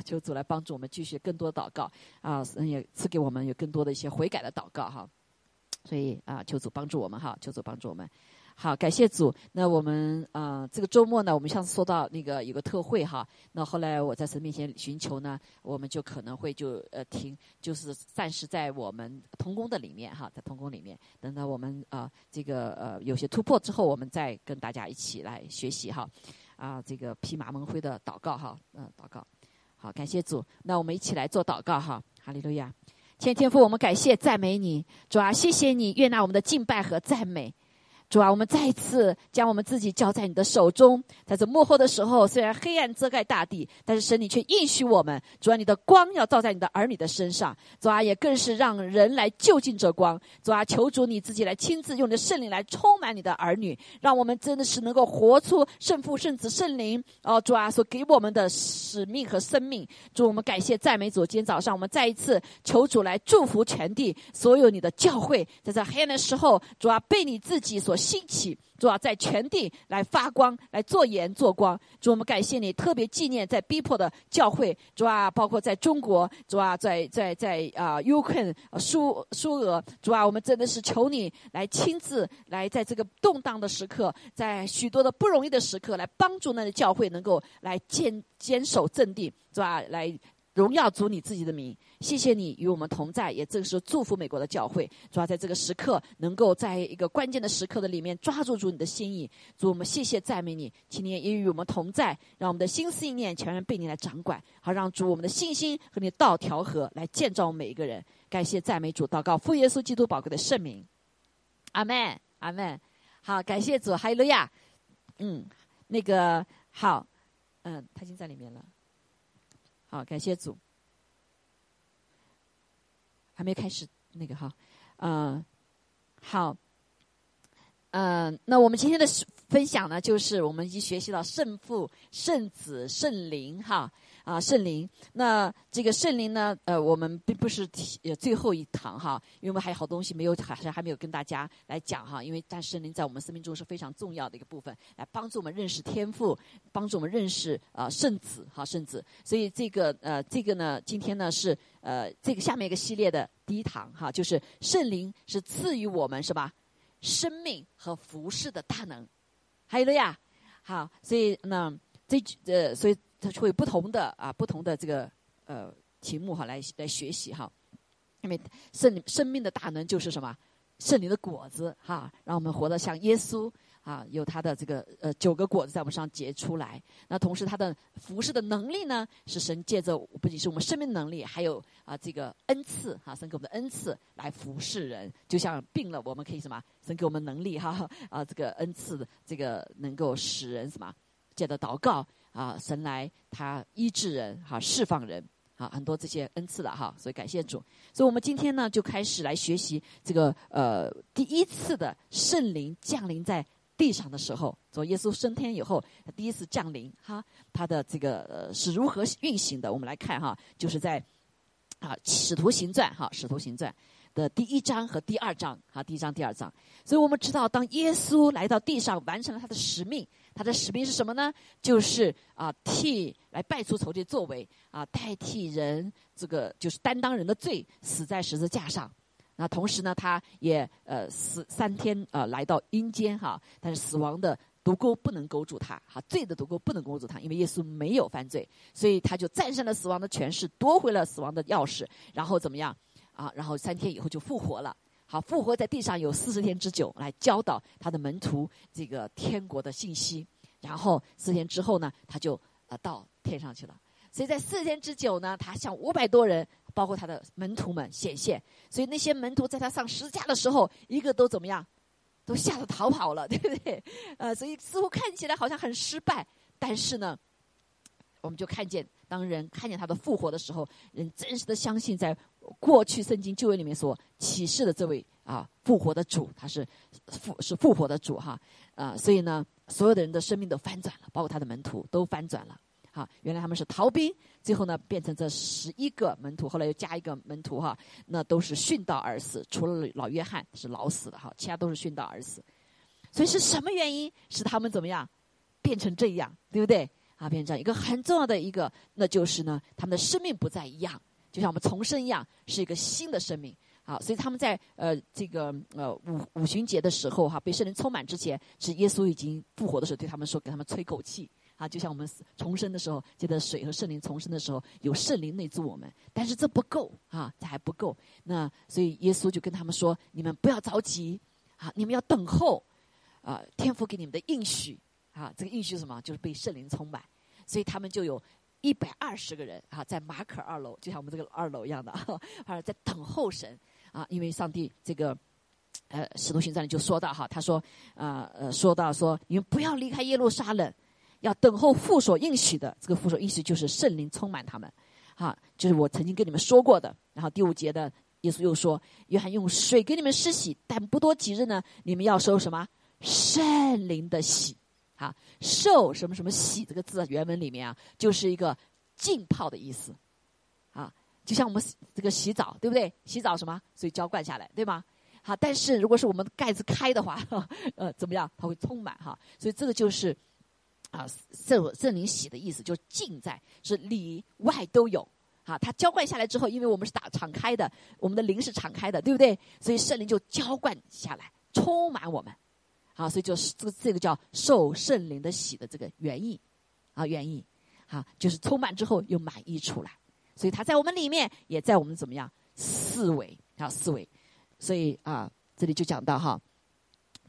求主来帮助我们继续更多祷告啊，也赐给我们有更多的一些悔改的祷告哈。所以啊，求主帮助我们哈，求主帮助我们。好，感谢主。那我们啊，这个周末呢，我们上次说到那个有个特会哈。那后来我在神面前寻求呢，我们就可能会就呃停，就是暂时在我们同工的里面哈，在同工里面，等到我们啊这个呃有些突破之后，我们再跟大家一起来学习哈。啊，这个披麻蒙灰的祷告哈，嗯，祷告。好，感谢主。那我们一起来做祷告哈，哈利路亚。天天父，我们感谢赞美你，主啊，谢谢你悦纳我们的敬拜和赞美。主啊，我们再一次将我们自己交在你的手中。在这幕后的时候，虽然黑暗遮盖大地，但是神你却应许我们：主啊，你的光要照在你的儿女的身上。主啊，也更是让人来就近这光。主啊，求主你自己来亲自用你的圣灵来充满你的儿女，让我们真的是能够活出圣父、圣子、圣灵哦，主啊所给我们的使命和生命。主，我们感谢赞美主。今天早上我们再一次求主来祝福全地所有你的教会，在这黑暗的时候，主啊，被你自己所。兴起，主啊，在全地来发光，来做盐做光。主，我们感谢你，特别纪念在逼迫的教会，主啊，包括在中国，主啊，在在在啊，乌克兰、苏苏俄，主啊，我们真的是求你来亲自来，在这个动荡的时刻，在许多的不容易的时刻，来帮助那个教会能够来坚坚守阵地，是吧？来。荣耀主你自己的名，谢谢你与我们同在，也正是祝福美国的教会，主要在这个时刻能够在一个关键的时刻的里面抓住主你的心意。主我们谢谢赞美你，今天也与我们同在，让我们的心思意念全然被你来掌管，好让主我们的信心和你道调和，来建造我们每一个人。感谢赞美主，祷告父耶稣基督宝贵的圣名，阿门，阿门。好，感谢主，哈利路亚。嗯，那个好，嗯，他已经在里面了。好，感谢主。还没开始那个哈，嗯，好，嗯，那我们今天的分享呢，就是我们已经学习到圣父、圣子、圣灵哈。啊，圣灵，那这个圣灵呢？呃，我们并不是呃最后一堂哈，因为我们还有好东西没有，好像还没有跟大家来讲哈。因为但圣灵在我们生命中是非常重要的一个部分，来帮助我们认识天赋，帮助我们认识啊圣子哈圣子。所以这个呃这个呢，今天呢是呃这个下面一个系列的第一堂哈，就是圣灵是赐予我们是吧？生命和服饰的大能，还有了呀。好，所以呢这呃所以。它会不同的啊，不同的这个呃题目哈，来来学习哈。因为圣生命的大能就是什么？圣灵的果子哈，让我们活得像耶稣啊，有他的这个呃九个果子在我们上结出来。那同时他的服侍的能力呢，是神借着不仅是我们生命能力，还有啊这个恩赐哈，神给我们的恩赐来服侍人。就像病了，我们可以什么？神给我们能力哈 啊，这个恩赐这个能够使人什么？借着祷告。啊，神来他医治人，哈，释放人，啊，很多这些恩赐的哈，所以感谢主。所以我们今天呢，就开始来学习这个呃第一次的圣灵降临在地上的时候，从耶稣升天以后第一次降临，哈，他的这个呃是如何运行的？我们来看哈，就是在啊使徒行传哈使徒行传的第一章和第二章，哈第一章第二章。所以我们知道，当耶稣来到地上，完成了他的使命。他的使命是什么呢？就是啊，替来拜出仇敌作为啊，代替人这个就是担当人的罪，死在十字架上。那同时呢，他也呃死三天啊，来到阴间哈。但是死亡的毒钩不能勾住他，哈，罪的毒钩不能勾住他，因为耶稣没有犯罪，所以他就战胜了死亡的权势，夺回了死亡的钥匙，然后怎么样啊？然后三天以后就复活了。好，复活在地上有四十天之久，来教导他的门徒这个天国的信息。然后四天之后呢，他就呃到天上去了。所以在四天之久呢，他向五百多人，包括他的门徒们显现。所以那些门徒在他上十字架的时候，一个都怎么样，都吓得逃跑了，对不对？呃，所以似乎看起来好像很失败，但是呢，我们就看见，当人看见他的复活的时候，人真实的相信在。过去圣经旧约里面所启示的这位啊复活的主，他是复是复活的主哈啊，所以呢，所有的人的生命都翻转了，包括他的门徒都翻转了。好，原来他们是逃兵，最后呢变成这十一个门徒，后来又加一个门徒哈，那都是殉道而死，除了老约翰是老死的哈，其他都是殉道而死。所以是什么原因使他们怎么样变成这样，对不对？啊，变成这样一个很重要的一个，那就是呢，他们的生命不再一样，就像我们重生一样，是一个新的生命。好，所以他们在呃这个呃五五旬节的时候哈，被圣灵充满之前，是耶稣已经复活的时候，对他们说，给他们吹口气啊，就像我们重生的时候，记得水和圣灵重生的时候，有圣灵内住我们，但是这不够啊，这还不够。那所以耶稣就跟他们说，你们不要着急啊，你们要等候啊，天父给你们的应许啊，这个应许是什么？就是被圣灵充满，所以他们就有。一百二十个人啊，在马可二楼，就像我们这个二楼一样的，啊，在等候神啊，因为上帝这个，呃，使徒行传里就说到哈，他说，啊呃，说到说，你们不要离开耶路撒冷，要等候父所应许的，这个父所应许就是圣灵充满他们，哈，就是我曾经跟你们说过的。然后第五节的耶稣又说，约翰用水给你们施洗，但不多几日呢，你们要收什么圣灵的洗。啊，受什么什么洗这个字原文里面啊，就是一个浸泡的意思，啊，就像我们这个洗澡，对不对？洗澡什么？所以浇灌下来，对吗？好，但是如果是我们盖子开的话，呃，怎么样？它会充满哈。所以这个就是啊，圣圣灵洗的意思，就浸在是里外都有。啊，它浇灌下来之后，因为我们是打敞开的，我们的灵是敞开的，对不对？所以圣灵就浇灌下来，充满我们。啊，所以就是这个这个叫受圣灵的洗的这个原意，啊原意，啊就是充满之后又满溢出来，所以它在我们里面，也在我们怎么样思维啊思维，所以啊这里就讲到哈，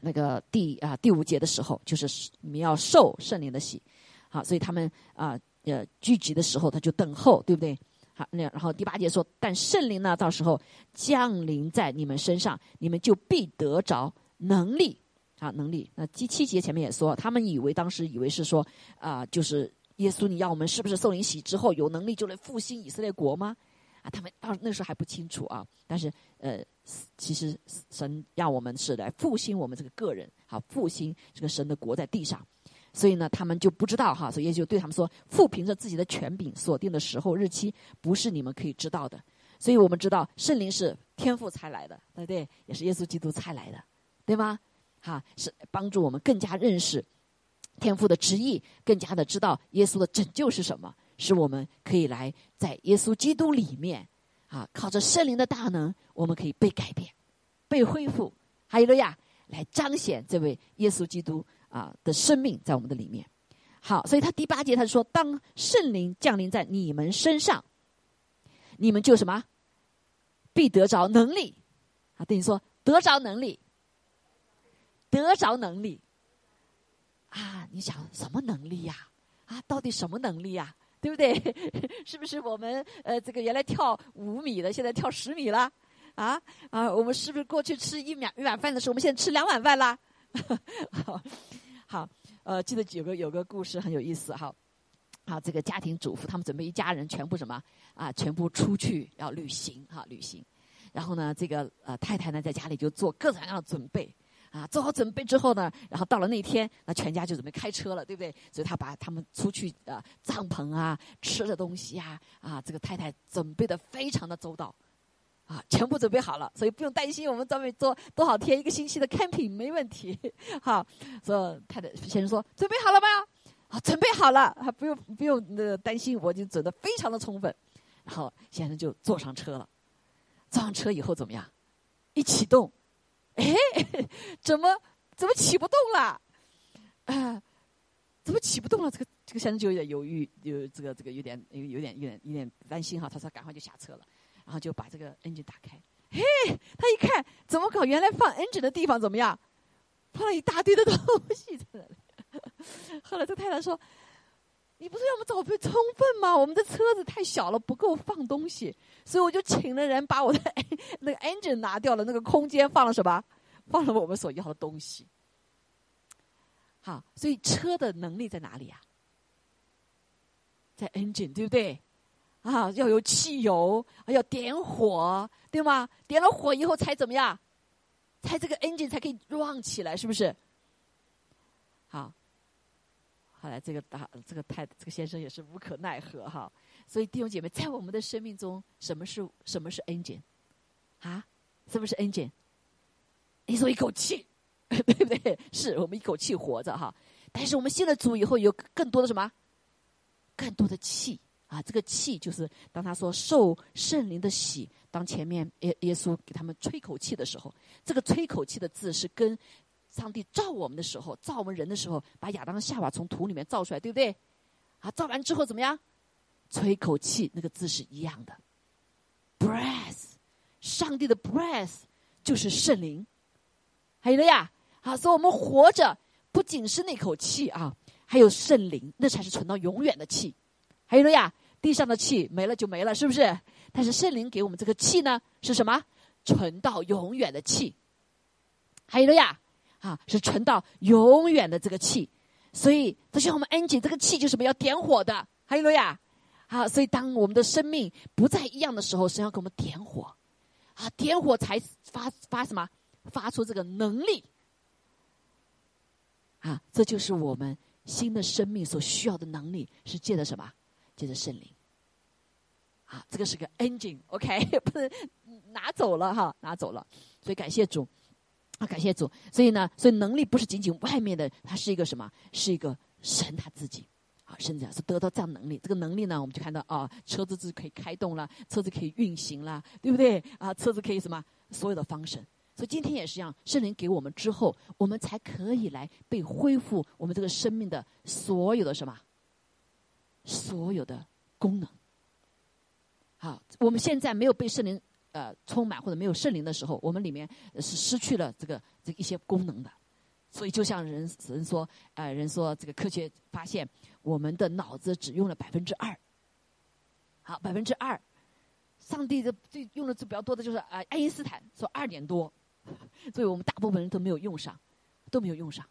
那个第啊第五节的时候，就是你们要受圣灵的洗，好，所以他们啊呃聚集的时候他就等候，对不对？好，那然后第八节说，但圣灵呢到时候降临在你们身上，你们就必得着能力。啊，能力。那第七节前面也说，他们以为当时以为是说，啊，就是耶稣，你要我们是不是受灵洗之后有能力就来复兴以色列国吗？啊，他们当那时候还不清楚啊。但是呃，其实神要我们是来复兴我们这个个人，好复兴这个神的国在地上。所以呢，他们就不知道哈，所以也就对他们说，父凭着自己的权柄锁定的时候日期，不是你们可以知道的。所以我们知道圣灵是天父才来的，对不对？也是耶稣基督才来的，对吗？哈，是帮助我们更加认识天父的旨意，更加的知道耶稣的拯救是什么，使我们可以来在耶稣基督里面，啊，靠着圣灵的大能，我们可以被改变、被恢复，哈利路亚，来彰显这位耶稣基督啊的生命在我们的里面。好，所以他第八节他说：“当圣灵降临在你们身上，你们就什么，必得着能力。”啊，等于说得着能力。得着能力啊！你想什么能力呀？啊，到底什么能力呀？对不对？是不是我们呃，这个原来跳五米的，现在跳十米了？啊啊！我们是不是过去吃一碗一碗饭的时候，我们现在吃两碗饭啦？好，呃，记得有个有个故事很有意思哈。好，这个家庭主妇他们准备一家人全部什么啊？全部出去要旅行哈，旅行。然后呢，这个呃太太呢在家里就做各种各样的准备。啊，做好准备之后呢，然后到了那天，那全家就准备开车了，对不对？所以他把他们出去的帐篷啊、吃的东西啊，啊，这个太太准备的非常的周到，啊，全部准备好了，所以不用担心我们准备做多少天、一个星期的 camping 没问题。好，说太太先生说准备好了吗？啊，准备好了，还不用不用那担心，我已经准备非常的充分。然后先生就坐上车了，坐上车以后怎么样？一启动。哎，怎么怎么起不动了？啊，怎么起不动了？这个这个先生就有点犹豫，有这个这个有点有有点有点有点担心哈。他说：“赶快就下车了，然后就把这个 engine 打开。嘿，他一看，怎么搞？原来放 engine 的地方怎么样？放了一大堆的东西在那里。后来这太太说：‘你不是要我们准备充分吗？我们的车子太小了，不够放东西。’所以我就请了人把我的 那个 engine 拿掉了，那个空间放了什么？放了我们所要的东西。好，所以车的能力在哪里啊？在 engine 对不对？啊，要有汽油，要点火，对吗？点了火以后才怎么样？才这个 engine 才可以 run 起来，是不是？好，后来这个大这个太这个先生也是无可奈何哈。所以弟兄姐妹，在我们的生命中，什么是什么是恩典啊，什么是恩典你说一口气，对不对？是我们一口气活着哈。但是我们信了主以后，有更多的什么更多的气啊！这个气就是当他说受圣灵的喜，当前面耶耶稣给他们吹口气的时候，这个吹口气的字是跟上帝造我们的时候，造我们人的时候，把亚当夏娃从土里面造出来，对不对？啊，造完之后怎么样？吹一口气，那个字是一样的。breath，上帝的 breath 就是圣灵。还有了呀，好，所以我们活着不仅是那口气啊，还有圣灵，那才是存到永远的气。还有了呀，地上的气没了就没了，是不是？但是圣灵给我们这个气呢，是什么？存到永远的气。还有了呀，啊，是存到永远的这个气。所以，就像我们安吉这个气就是什么？要点火的。还有了呀，啊，所以当我们的生命不再一样的时候，神要给我们点火，啊，点火才发发什么？发出这个能力，啊，这就是我们新的生命所需要的能力，是借的什么？借着圣灵。啊，这个是个 engine，OK，不是拿走了哈，拿走了。所以感谢主，感谢主。所以呢，所以能力不是仅仅外面的，它是一个什么？是一个神他自己。啊，甚至是得到这样能力。这个能力呢，我们就看到啊，车子是可以开动了，车子可以运行了，对不对？啊，车子可以什么？所有的方式。所以今天也是一样，圣灵给我们之后，我们才可以来被恢复我们这个生命的所有的什么，所有的功能。好，我们现在没有被圣灵呃充满或者没有圣灵的时候，我们里面是失去了这个这一些功能的。所以就像人人说，呃，人说这个科学发现，我们的脑子只用了百分之二。好，百分之二，上帝的最用的最比较多的就是呃，爱因斯坦说二点多。所以我们大部分人都没有用上，都没有用上。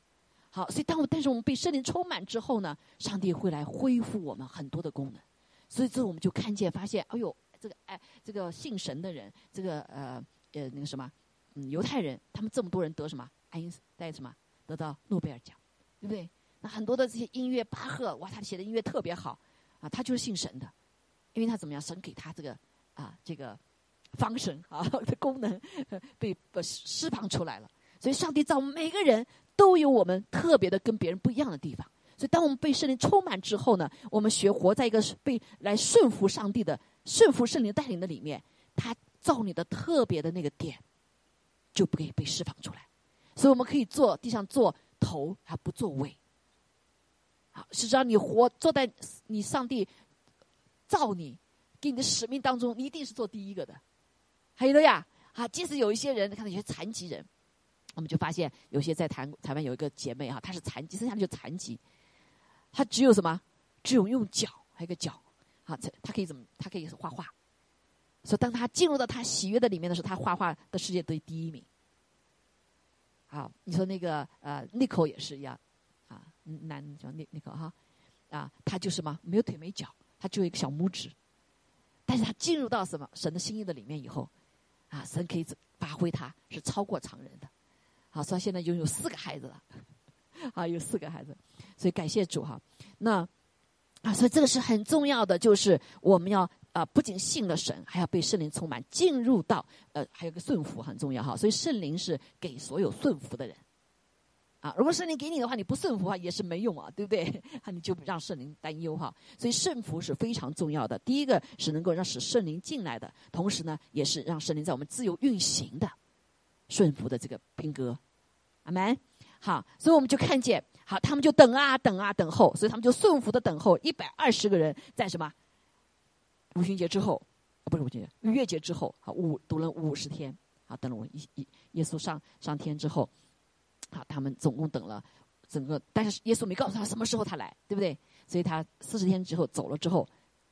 好，所以当我但是我们被圣灵充满之后呢，上帝会来恢复我们很多的功能。所以这我们就看见发现，哎呦，这个哎，这个信神的人，这个呃呃那个什么，嗯，犹太人，他们这么多人得什么爱因斯什么得到诺贝尔奖，对不对？那很多的这些音乐，巴赫哇，他写的音乐特别好啊，他就是信神的，因为他怎么样，神给他这个啊这个。方神啊 的功能 被释放出来了，所以上帝造每个人都有我们特别的跟别人不一样的地方。所以当我们被圣灵充满之后呢，我们学活在一个被来顺服上帝的、顺服圣灵带领的里面，他造你的特别的那个点就不可以被释放出来。所以我们可以坐地上坐头，还不坐尾。好，实际上你活坐在你上帝造你给你的使命当中，你一定是做第一个的。还有的呀，啊，即使有一些人，看到有些残疾人，我们就发现有些在台台湾有一个姐妹哈，她是残疾，剩下的就残疾，她只有什么？只有用脚，还有个脚，啊，她可以怎么？他可以画画。所以当他进入到他喜悦的里面的时候，他画画的世界得第一名。好，你说那个呃，那口也是一样，啊，男叫那那口哈，啊，他就什么？没有腿没脚，他就一个小拇指，但是他进入到什么神的心意的里面以后。啊，神可以发挥，他是超过常人的。好，所以现在拥有四个孩子了，啊，有四个孩子，所以感谢主哈。那啊，所以这个是很重要的，就是我们要啊，不仅信了神，还要被圣灵充满，进入到呃，还有个顺服很重要哈。所以圣灵是给所有顺服的人。啊，如果圣灵给你的话，你不顺服的话也是没用啊，对不对？啊，你就让圣灵担忧哈。所以顺服是非常重要的。第一个是能够让使圣灵进来的，同时呢，也是让圣灵在我们自由运行的顺服的这个兵哥，阿门。好，所以我们就看见，好，他们就等啊等啊等候，所以他们就顺服的等候。一百二十个人在什么五旬节之后，不是五旬节，逾越节之后，好五读了五十天，好等了我一一耶稣上上天之后。好，他们总共等了整个，但是耶稣没告诉他什么时候他来，对不对？所以他四十天之后走了之后，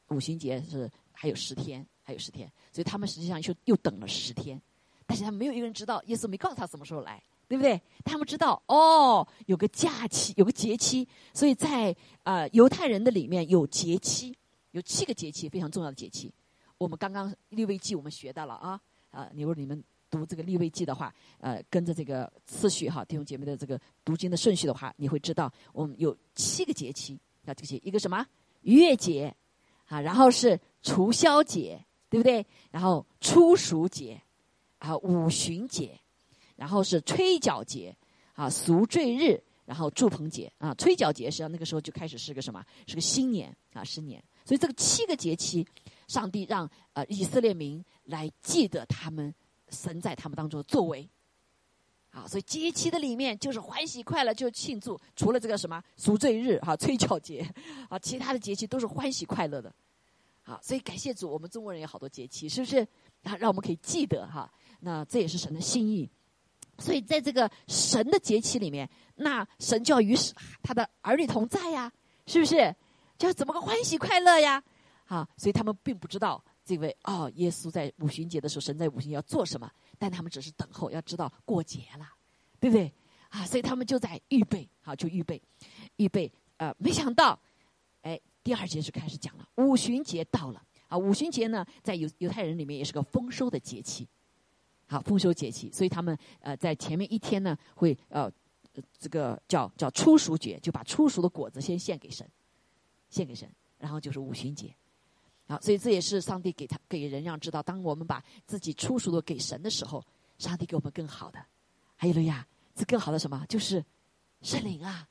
五旬节是还有十天，还有十天，所以他们实际上就又等了十天。但是他没有一个人知道耶稣没告诉他什么时候来，对不对？他们知道哦，有个假期，有个节期，所以在啊犹太人的里面有节期，有七个节期非常重要的节期。我们刚刚利未记我们学到了啊啊，你如果你们。读这个立位记的话，呃，跟着这个次序哈，弟兄姐妹的这个读经的顺序的话，你会知道我们有七个节期，啊，这些一个什么逾越节，啊，然后是除宵节，对不对？然后初熟节，啊，五旬节，然后是吹角节，啊，赎罪日，然后祝棚节啊，吹角节，实际上那个时候就开始是个什么？是个新年啊，新年。所以这个七个节期，上帝让呃以色列民来记得他们神在他们当中的作为。啊，所以节期的里面就是欢喜快乐，就庆祝。除了这个什么赎罪日哈、吹角节啊，其他的节期都是欢喜快乐的。啊，所以感谢主，我们中国人有好多节期，是不是？啊，让我们可以记得哈。那这也是神的心意。所以在这个神的节期里面，那神就要与他的儿女同在呀，是不是？就要怎么个欢喜快乐呀？啊，所以他们并不知道这位哦，耶稣在五旬节的时候，神在五旬要做什么，但他们只是等候，要知道过节了，对不对？啊，所以他们就在预备，好，就预备，预备。呃，没想到，哎，第二节就开始讲了，五旬节到了啊。五旬节呢，在犹犹太人里面也是个丰收的节气。好，丰收节气，所以他们呃在前面一天呢，会呃这个叫叫初熟节，就把初熟的果子先献给神，献给神，然后就是五旬节，好，所以这也是上帝给他给人让知道，当我们把自己初熟的给神的时候，上帝给我们更好的，还有了呀，这更好的什么？就是圣灵啊，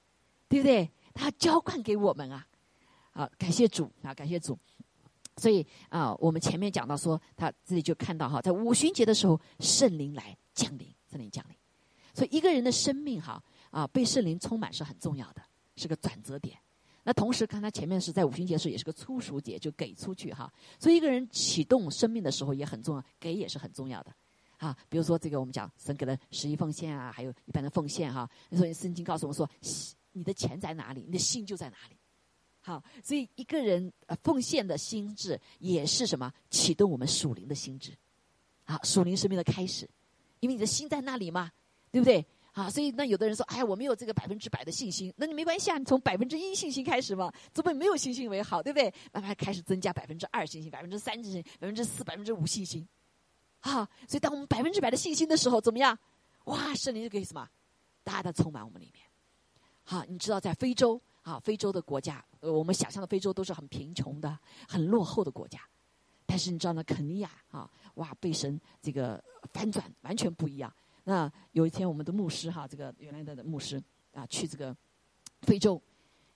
对不对？他浇灌给我们啊，好，感谢主啊，感谢主。所以啊，我们前面讲到说，他这里就看到哈，在五旬节的时候，圣灵来降临，圣灵降临。所以一个人的生命哈啊，被圣灵充满是很重要的，是个转折点。那同时看他前面是在五旬节的时候，也是个初熟节，就给出去哈。所以一个人启动生命的时候也很重要，给也是很重要的啊。比如说这个我们讲神给了十一奉献啊，还有一般的奉献哈。所以圣经告诉我们说，你的钱在哪里，你的心就在哪里。好，所以一个人呃奉献的心智也是什么启动我们属灵的心智，啊，属灵生命的开始，因为你的心在那里嘛，对不对？啊，所以那有的人说，哎，我没有这个百分之百的信心，那你没关系啊，你从百分之一信心开始嘛，总比没有信心为好，对不对？慢慢开始增加百分之二信心，百分之三信心，百分之四、百分之五信心，啊，所以当我们百分之百的信心的时候，怎么样？哇，圣灵就可以什么，大大充满我们里面。好，你知道在非洲。啊，非洲的国家，呃，我们想象的非洲都是很贫穷的、很落后的国家，但是你知道呢，肯尼亚啊，哇，被神这个反转，完全不一样。那有一天，我们的牧师哈，这个原来的牧师啊，去这个非洲，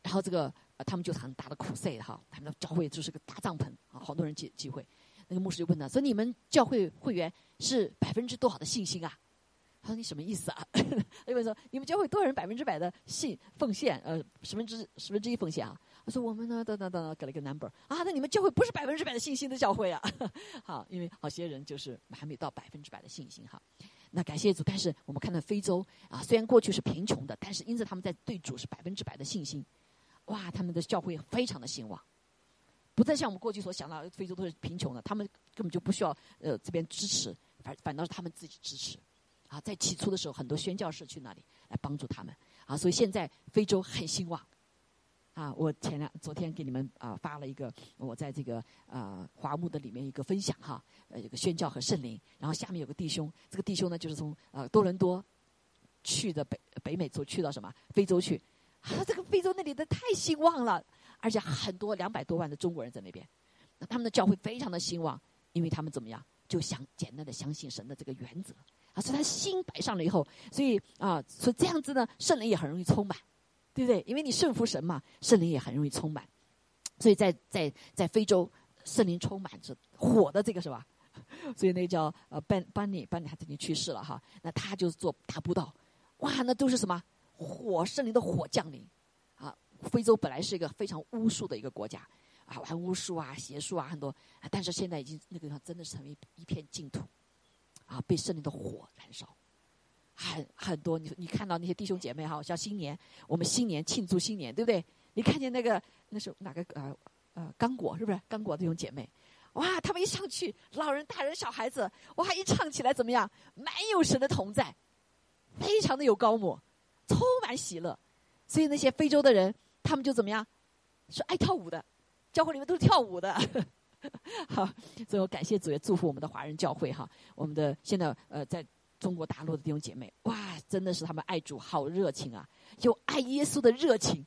然后这个他们就很大的苦赛哈，他们的教会就是个大帐篷啊，好多人聚聚会。那个牧师就问他，说：“你们教会会员是百分之多少的信心啊？”他说：“你什么意思啊？” 因为说你们教会多少人百分之百的信奉献？呃，十分之十分之一奉献啊？他说：“我们呢，等等等，给了一个 number 啊。那你们教会不是百分之百的信心的教会啊？好，因为好些人就是还没到百分之百的信心哈。那感谢主，但是我们看到非洲啊，虽然过去是贫穷的，但是因此他们在对主是百分之百的信心。哇，他们的教会非常的兴旺，不再像我们过去所想到非洲都是贫穷的，他们根本就不需要呃这边支持，反反倒是他们自己支持。”啊，在起初的时候，很多宣教士去那里来帮助他们啊，所以现在非洲很兴旺。啊，我前两昨天给你们啊发了一个我在这个啊华木的里面一个分享哈，呃，一个宣教和圣灵，然后下面有个弟兄，这个弟兄呢就是从呃多伦多去的北北美洲去到什么非洲去，啊，这个非洲那里的太兴旺了，而且很多两百多万的中国人在那边，那他们的教会非常的兴旺，因为他们怎么样，就想简单的相信神的这个原则。啊，所以他心摆上了以后，所以啊，所以这样子呢，圣灵也很容易充满，对不对？因为你顺服神嘛，圣灵也很容易充满。所以在在在非洲，圣灵充满着火的这个是吧？所以那叫呃班班尼班尼他已经去世了哈，那他就做大布道，哇，那都是什么火圣灵的火降临啊！非洲本来是一个非常巫术的一个国家啊，玩巫术啊、邪术啊很多，但是现在已经那个地方真的是成为一片净土。啊，被圣灵的火燃烧，很很多。你你看到那些弟兄姐妹哈，像新年，我们新年庆祝新年，对不对？你看见那个那是哪个呃呃刚果是不是？刚果弟兄姐妹，哇，他们一上去，老人、大人、小孩子，哇，一唱起来怎么样？满有神的同在，非常的有高模，充满喜乐。所以那些非洲的人，他们就怎么样？是爱跳舞的，教会里面都是跳舞的。好，最后感谢主，也祝福我们的华人教会哈。我们的现在呃，在中国大陆的弟兄姐妹，哇，真的是他们爱主好热情啊，有爱耶稣的热情，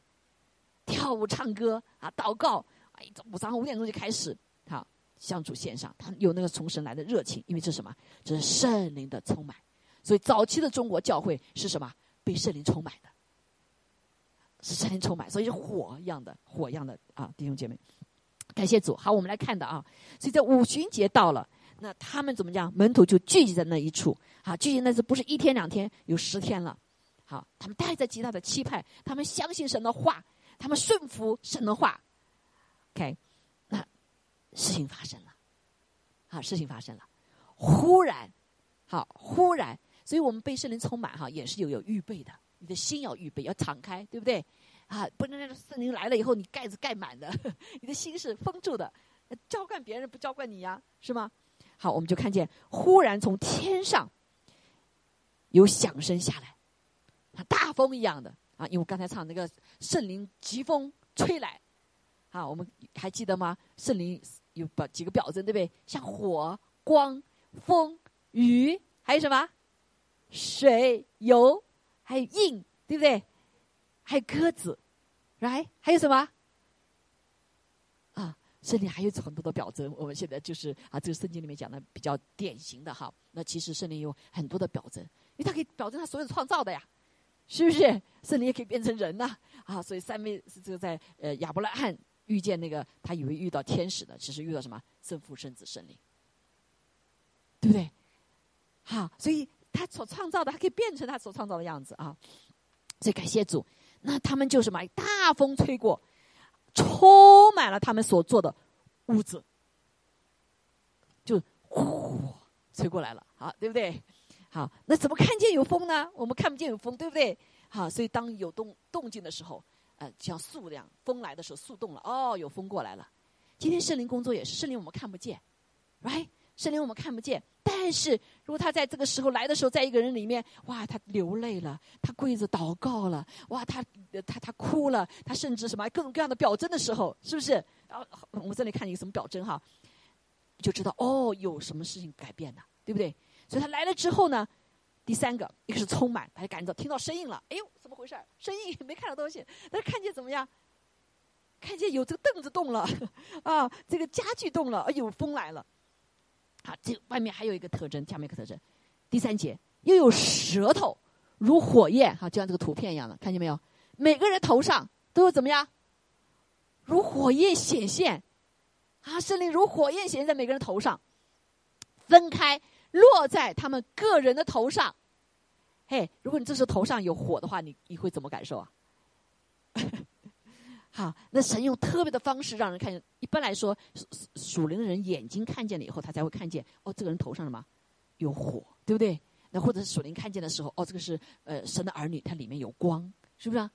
跳舞、唱歌啊，祷告，哎，早上五点钟就开始，好向主献上，他有那个从神来的热情，因为这是什么？这是圣灵的充满。所以早期的中国教会是什么？被圣灵充满的。是圣灵充满，所以是火一样的，火一样的啊，弟兄姐妹，感谢主。好，我们来看的啊，所以在五旬节到了，那他们怎么讲？门徒就聚集在那一处，啊，聚集那是不是一天两天？有十天了。好，他们带着极大的期盼，他们相信神的话，他们顺服神的话。OK，那事情发生了，好，事情发生了，忽然，好，忽然，所以我们被圣灵充满哈，也是有有预备的，你的心要预备，要敞开，对不对？啊，不能让圣灵来了以后，你盖子盖满的，你的心是封住的，浇灌别人不浇灌你呀，是吗？好，我们就看见忽然从天上有响声下来。大风一样的啊，因为我刚才唱那个圣灵疾风吹来，啊，我们还记得吗？圣灵有表几个表征，对不对？像火、光、风、雨，还有什么？水、油，还有印，对不对？还有鸽子，来，还有什么？啊，圣灵还有很多的表征。我们现在就是啊，这个圣经里面讲的比较典型的哈。那其实圣灵有很多的表征，因为它可以表征它所有创造的呀。是不是圣灵也可以变成人呐？啊，所以三位是这个在呃亚伯拉罕遇见那个他以为遇到天使的，其实遇到什么圣父、圣子、圣灵，对不对？好，所以他所创造的，他可以变成他所创造的样子啊。所以感谢主，那他们就什么大风吹过，充满了他们所做的屋子，就呼吹过来了，好，对不对？好，那怎么看见有风呢？我们看不见有风，对不对？好，所以当有动动静的时候，呃，像树那样，风来的时候，树动了，哦，有风过来了。今天圣灵工作也是，圣灵我们看不见，right？圣灵我们看不见，但是如果他在这个时候来的时候，在一个人里面，哇，他流泪了，他跪着祷告了，哇，他他他哭了，他甚至什么各种各样的表征的时候，是不是？然后我们这里看一个什么表征哈，就知道哦，有什么事情改变了，对不对？所以他来了之后呢，第三个一个是充满，他就感觉到听到声音了。哎呦，怎么回事声音没看到东西，但是看见怎么样？看见有这个凳子动了，啊，这个家具动了，哎呦，风来了。好，这外面还有一个特征，下面一个特征，第三节又有舌头如火焰，哈，就像这个图片一样的，看见没有？每个人头上都有怎么样？如火焰显现，啊，圣灵如火焰显现在每个人头上，分开。落在他们个人的头上，嘿，如果你这时候头上有火的话，你你会怎么感受啊？好，那神用特别的方式让人看见。一般来说，属灵的人眼睛看见了以后，他才会看见哦，这个人头上什么有火，对不对？那或者是属灵看见的时候，哦，这个是呃神的儿女，它里面有光，是不是？啊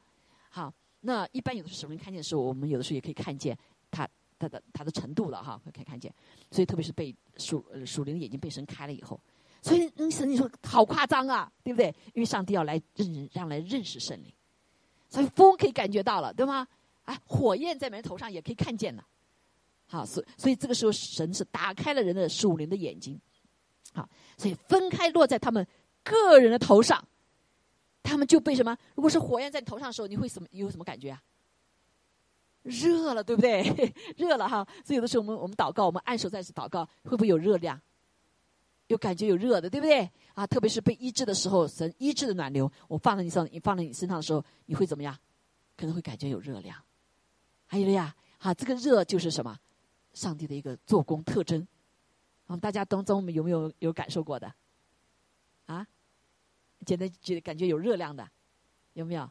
好，那一般有的时候属灵看见的时候，我们有的时候也可以看见他。他的他的程度了哈，可以看见，所以特别是被属属灵的眼睛被神开了以后，所以你神你说好夸张啊，对不对？因为上帝要来认让来认识圣灵，所以风可以感觉到了，对吗？啊，火焰在人头上也可以看见了，好，所所以这个时候神是打开了人的属灵的眼睛，好，所以分开落在他们个人的头上，他们就被什么？如果是火焰在你头上的时候，你会什么？有什么感觉啊？热了，对不对？热了哈，所以有的时候我们我们祷告，我们按手在此祷告，会不会有热量？有感觉有热的，对不对？啊，特别是被医治的时候，神医治的暖流，我放在你上，你放在你身上的时候，你会怎么样？可能会感觉有热量。还有呀，啊，这个热就是什么？上帝的一个做工特征。啊，大家当中我们有没有有感受过的？啊，觉得觉得感觉有热量的，有没有？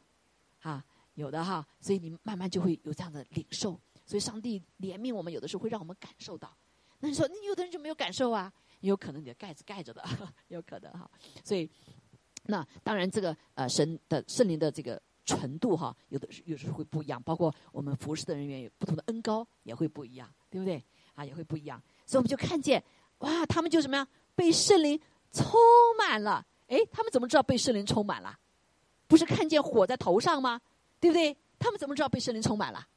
啊？有的哈，所以你慢慢就会有这样的领受。所以上帝怜悯我们，有的时候会让我们感受到。那你说，你有的人就没有感受啊？也有可能你的盖子盖着的，有可能哈。所以，那当然这个呃神的圣灵的这个程度哈，有的有时候会不一样。包括我们服侍的人员有不同的恩高也会不一样，对不对？啊，也会不一样。所以我们就看见，哇，他们就什么样被圣灵充满了。哎，他们怎么知道被圣灵充满了？不是看见火在头上吗？对不对？他们怎么知道被圣灵充满了？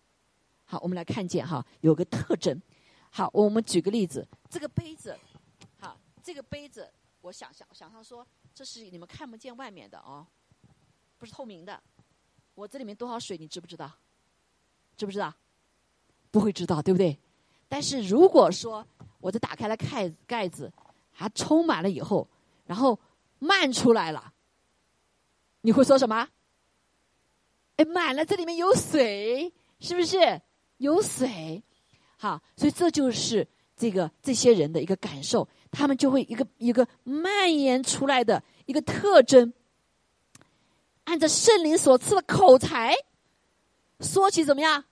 好，我们来看见哈，有个特征。好，我们举个例子，这个杯子，好，这个杯子，我想想想象说，这是你们看不见外面的哦，不是透明的。我这里面多少水，你知不知道？知不知道？不会知道，对不对？但是如果说我这打开了盖盖子，它充满了以后，然后漫出来了，你会说什么？哎，满了，这里面有水，是不是有水？好，所以这就是这个这些人的一个感受，他们就会一个一个蔓延出来的一个特征。按照圣灵所赐的口才，说起怎么样？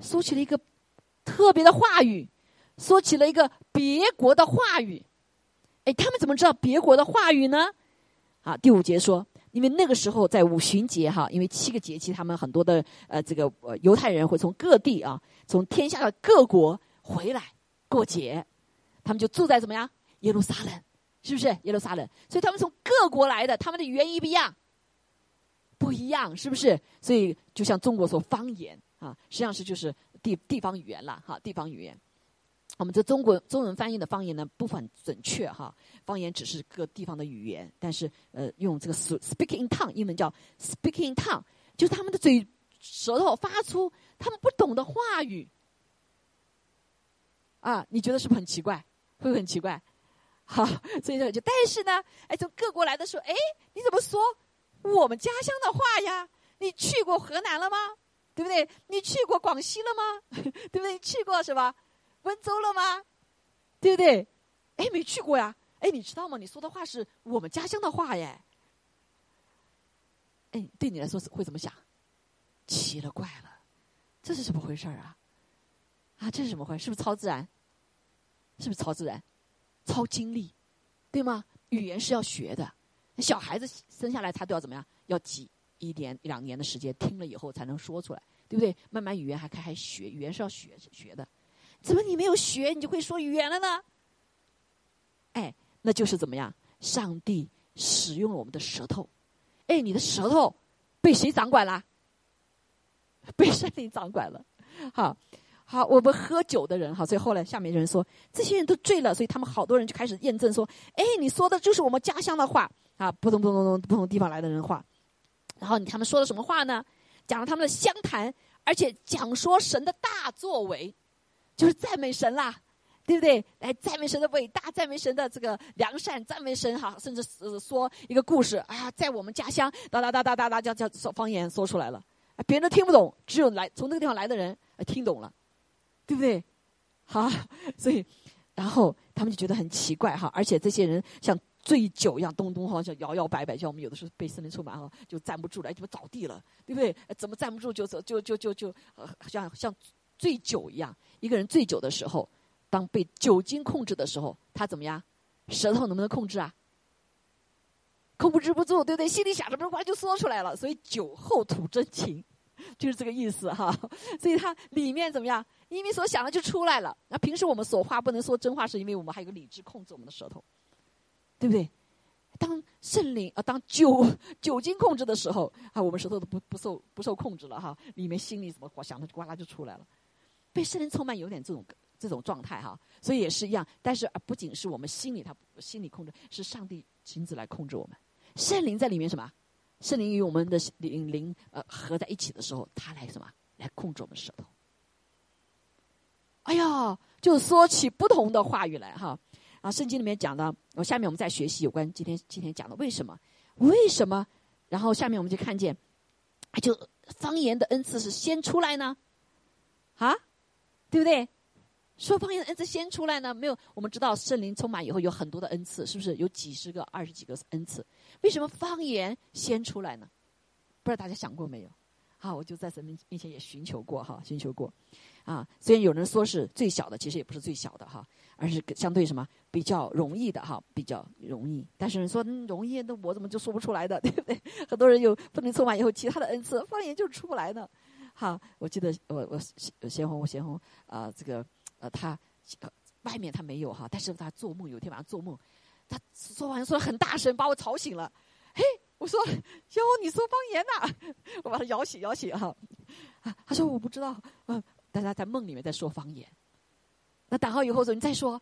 说起了一个特别的话语，说起了一个别国的话语。哎，他们怎么知道别国的话语呢？啊，第五节说，因为那个时候在五旬节哈，因为七个节气，他们很多的呃这个犹太人会从各地啊，从天下的各国回来过节，他们就住在怎么样？耶路撒冷。是不是耶路撒冷？所以他们从各国来的，他们的语言一不一样？不一样，是不是？所以就像中国说方言啊，实际上是就是地地方语言了哈，地方语言。我们这中国中文翻译的方言呢，不很准确哈。方言只是各地方的语言，但是呃，用这个 speaking tongue，英文叫 speaking tongue，就是他们的嘴舌头发出他们不懂的话语。啊，你觉得是不是很奇怪？会不会很奇怪？好，所以说就，但是呢，哎，从各国来的说，哎，你怎么说我们家乡的话呀？你去过河南了吗？对不对？你去过广西了吗？对不对？你去过什么温州了吗？对不对？哎，没去过呀。哎，你知道吗？你说的话是我们家乡的话耶。哎，对你来说是会怎么想？奇了怪了，这是怎么回事啊？啊，这是怎么回事？是不是超自然？是不是超自然？超经历，对吗？语言是要学的，小孩子生下来他都要怎么样？要几一年两年的时间听了以后才能说出来，对不对？慢慢语言还开还学，语言是要学学的。怎么你没有学，你就会说语言了呢？哎，那就是怎么样？上帝使用了我们的舌头，哎，你的舌头被谁掌管了？被圣灵掌管了，好。好，我们喝酒的人哈，所以后来下面人说，这些人都醉了，所以他们好多人就开始验证说，哎，你说的就是我们家乡的话啊，不同不同不同不同地方来的人话。然后你他们说了什么话呢？讲了他们的湘潭，而且讲说神的大作为，就是赞美神啦，对不对？来赞美神的伟大，赞美神的这个良善，赞美神哈，甚至说一个故事啊，在我们家乡哒哒哒哒哒哒叫叫说方言说出来了，别人都听不懂，只有来从那个地方来的人听懂了。对不对？好，所以，然后他们就觉得很奇怪哈，而且这些人像醉酒一样，咚咚哈，像摇摇摆摆，像我们有的时候被森林充满哈，就站不住了，就倒地了，对不对？怎么站不住就走就就就就呃，像像醉酒一样，一个人醉酒的时候，当被酒精控制的时候，他怎么样？舌头能不能控制啊？控制不住，对不对？心里想着，不话就说出来了。所以酒后吐真情。就是这个意思哈，所以它里面怎么样？因为所想的就出来了。那平时我们说话不能说真话，是因为我们还有个理智控制我们的舌头，对不对？当圣灵啊，当酒酒精控制的时候啊，我们舌头都不不受不受控制了哈。里面心里怎么想的，呱啦就出来了。被圣灵充满，有点这种这种状态哈。所以也是一样，但是啊，不仅是我们心里他心里控制，是上帝亲自来控制我们。圣灵在里面什么？圣灵与我们的灵灵呃合在一起的时候，他来什么？来控制我们舌头。哎呀，就说起不同的话语来哈。啊，圣经里面讲的，我下面我们再学习有关今天今天讲的为什么？为什么？然后下面我们就看见，就方言的恩赐是先出来呢？啊，对不对？说方言的恩赐先出来呢？没有，我们知道圣灵充满以后有很多的恩赐，是不是有几十个、二十几个恩赐？为什么方言先出来呢？不知道大家想过没有？好，我就在神面面前也寻求过哈，寻求过。啊，虽然有人说是最小的，其实也不是最小的哈，而是相对什么比较容易的哈，比较容易。但是人说容易，那我怎么就说不出来的？对不对？很多人有不能说完以后，其他的恩赐方言就是出不来的。好，我记得我我贤红贤红啊，这个。呃，他外面他没有哈，但是他做梦，有一天晚上做梦，他说完说的很大声，把我吵醒了。嘿，我说小欧，你说方言呐？我把他摇醒，摇醒哈。啊，他说我不知道，嗯，大家在梦里面在说方言。那打好以后说你再说，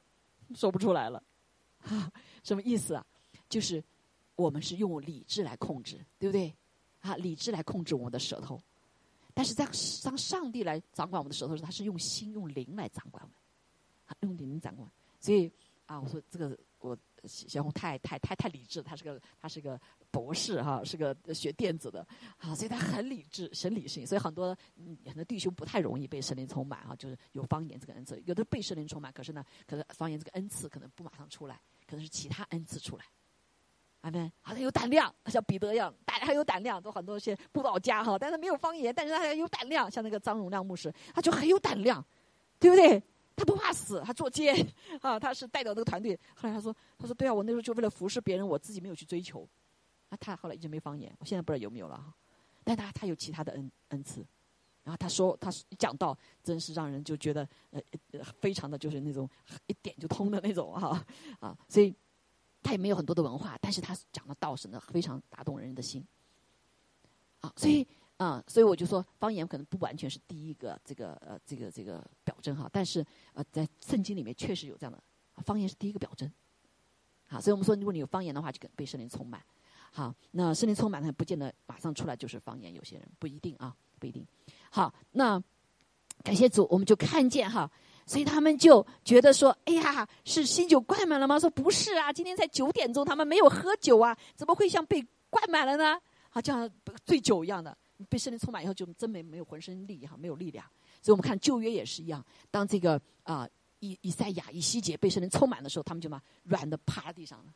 说不出来了。哈，什么意思啊？就是我们是用理智来控制，对不对？啊，理智来控制我们的舌头。但是在当上帝来掌管我们的舌头时，他是用心用灵来掌管我们，用灵掌管。所以啊，我说这个我小红太太太太理智，他是个他是个博士哈，是个学电子的啊，所以他很理智，神理性，所以很多很多弟兄不太容易被圣灵充满哈，就是有方言这个恩赐，有的被圣灵充满，可是呢，可能方言这个恩赐可能不马上出来，可能是其他恩赐出来。阿门，好像有胆量，像彼得一样，胆还有胆量，都很多些布道家哈，但是没有方言，但是他有胆量，像那个张荣亮牧师，他就很有胆量，对不对？他不怕死，他做奸 啊，他是带着那个团队。后来他说：“他说对啊，我那时候就为了服侍别人，我自己没有去追求。啊，他后来一直没方言，我现在不知道有没有了哈。但他他有其他的恩恩赐，然后他说他讲到，真是让人就觉得呃非常的就是那种一点就通的那种哈啊，所以。”他也没有很多的文化，但是他讲的道是呢非常打动人的心。啊，所以啊，所以我就说方言可能不完全是第一个这个呃这个这个表征哈，但是呃在圣经里面确实有这样的方言是第一个表征。好，所以我们说如果你有方言的话，就跟被圣灵充满。好，那圣灵充满呢，不见得马上出来就是方言，有些人不一定啊，不一定。好，那感谢主，我们就看见哈。所以他们就觉得说：“哎呀，是新酒灌满了吗？”说：“不是啊，今天才九点钟，他们没有喝酒啊，怎么会像被灌满了呢？好像醉酒一样的，被圣灵充满以后就真没没有浑身力哈，没有力量。所以我们看旧约也是一样，当这个啊以以赛亚、以西结被圣灵充满的时候，他们就嘛软的趴在地上了，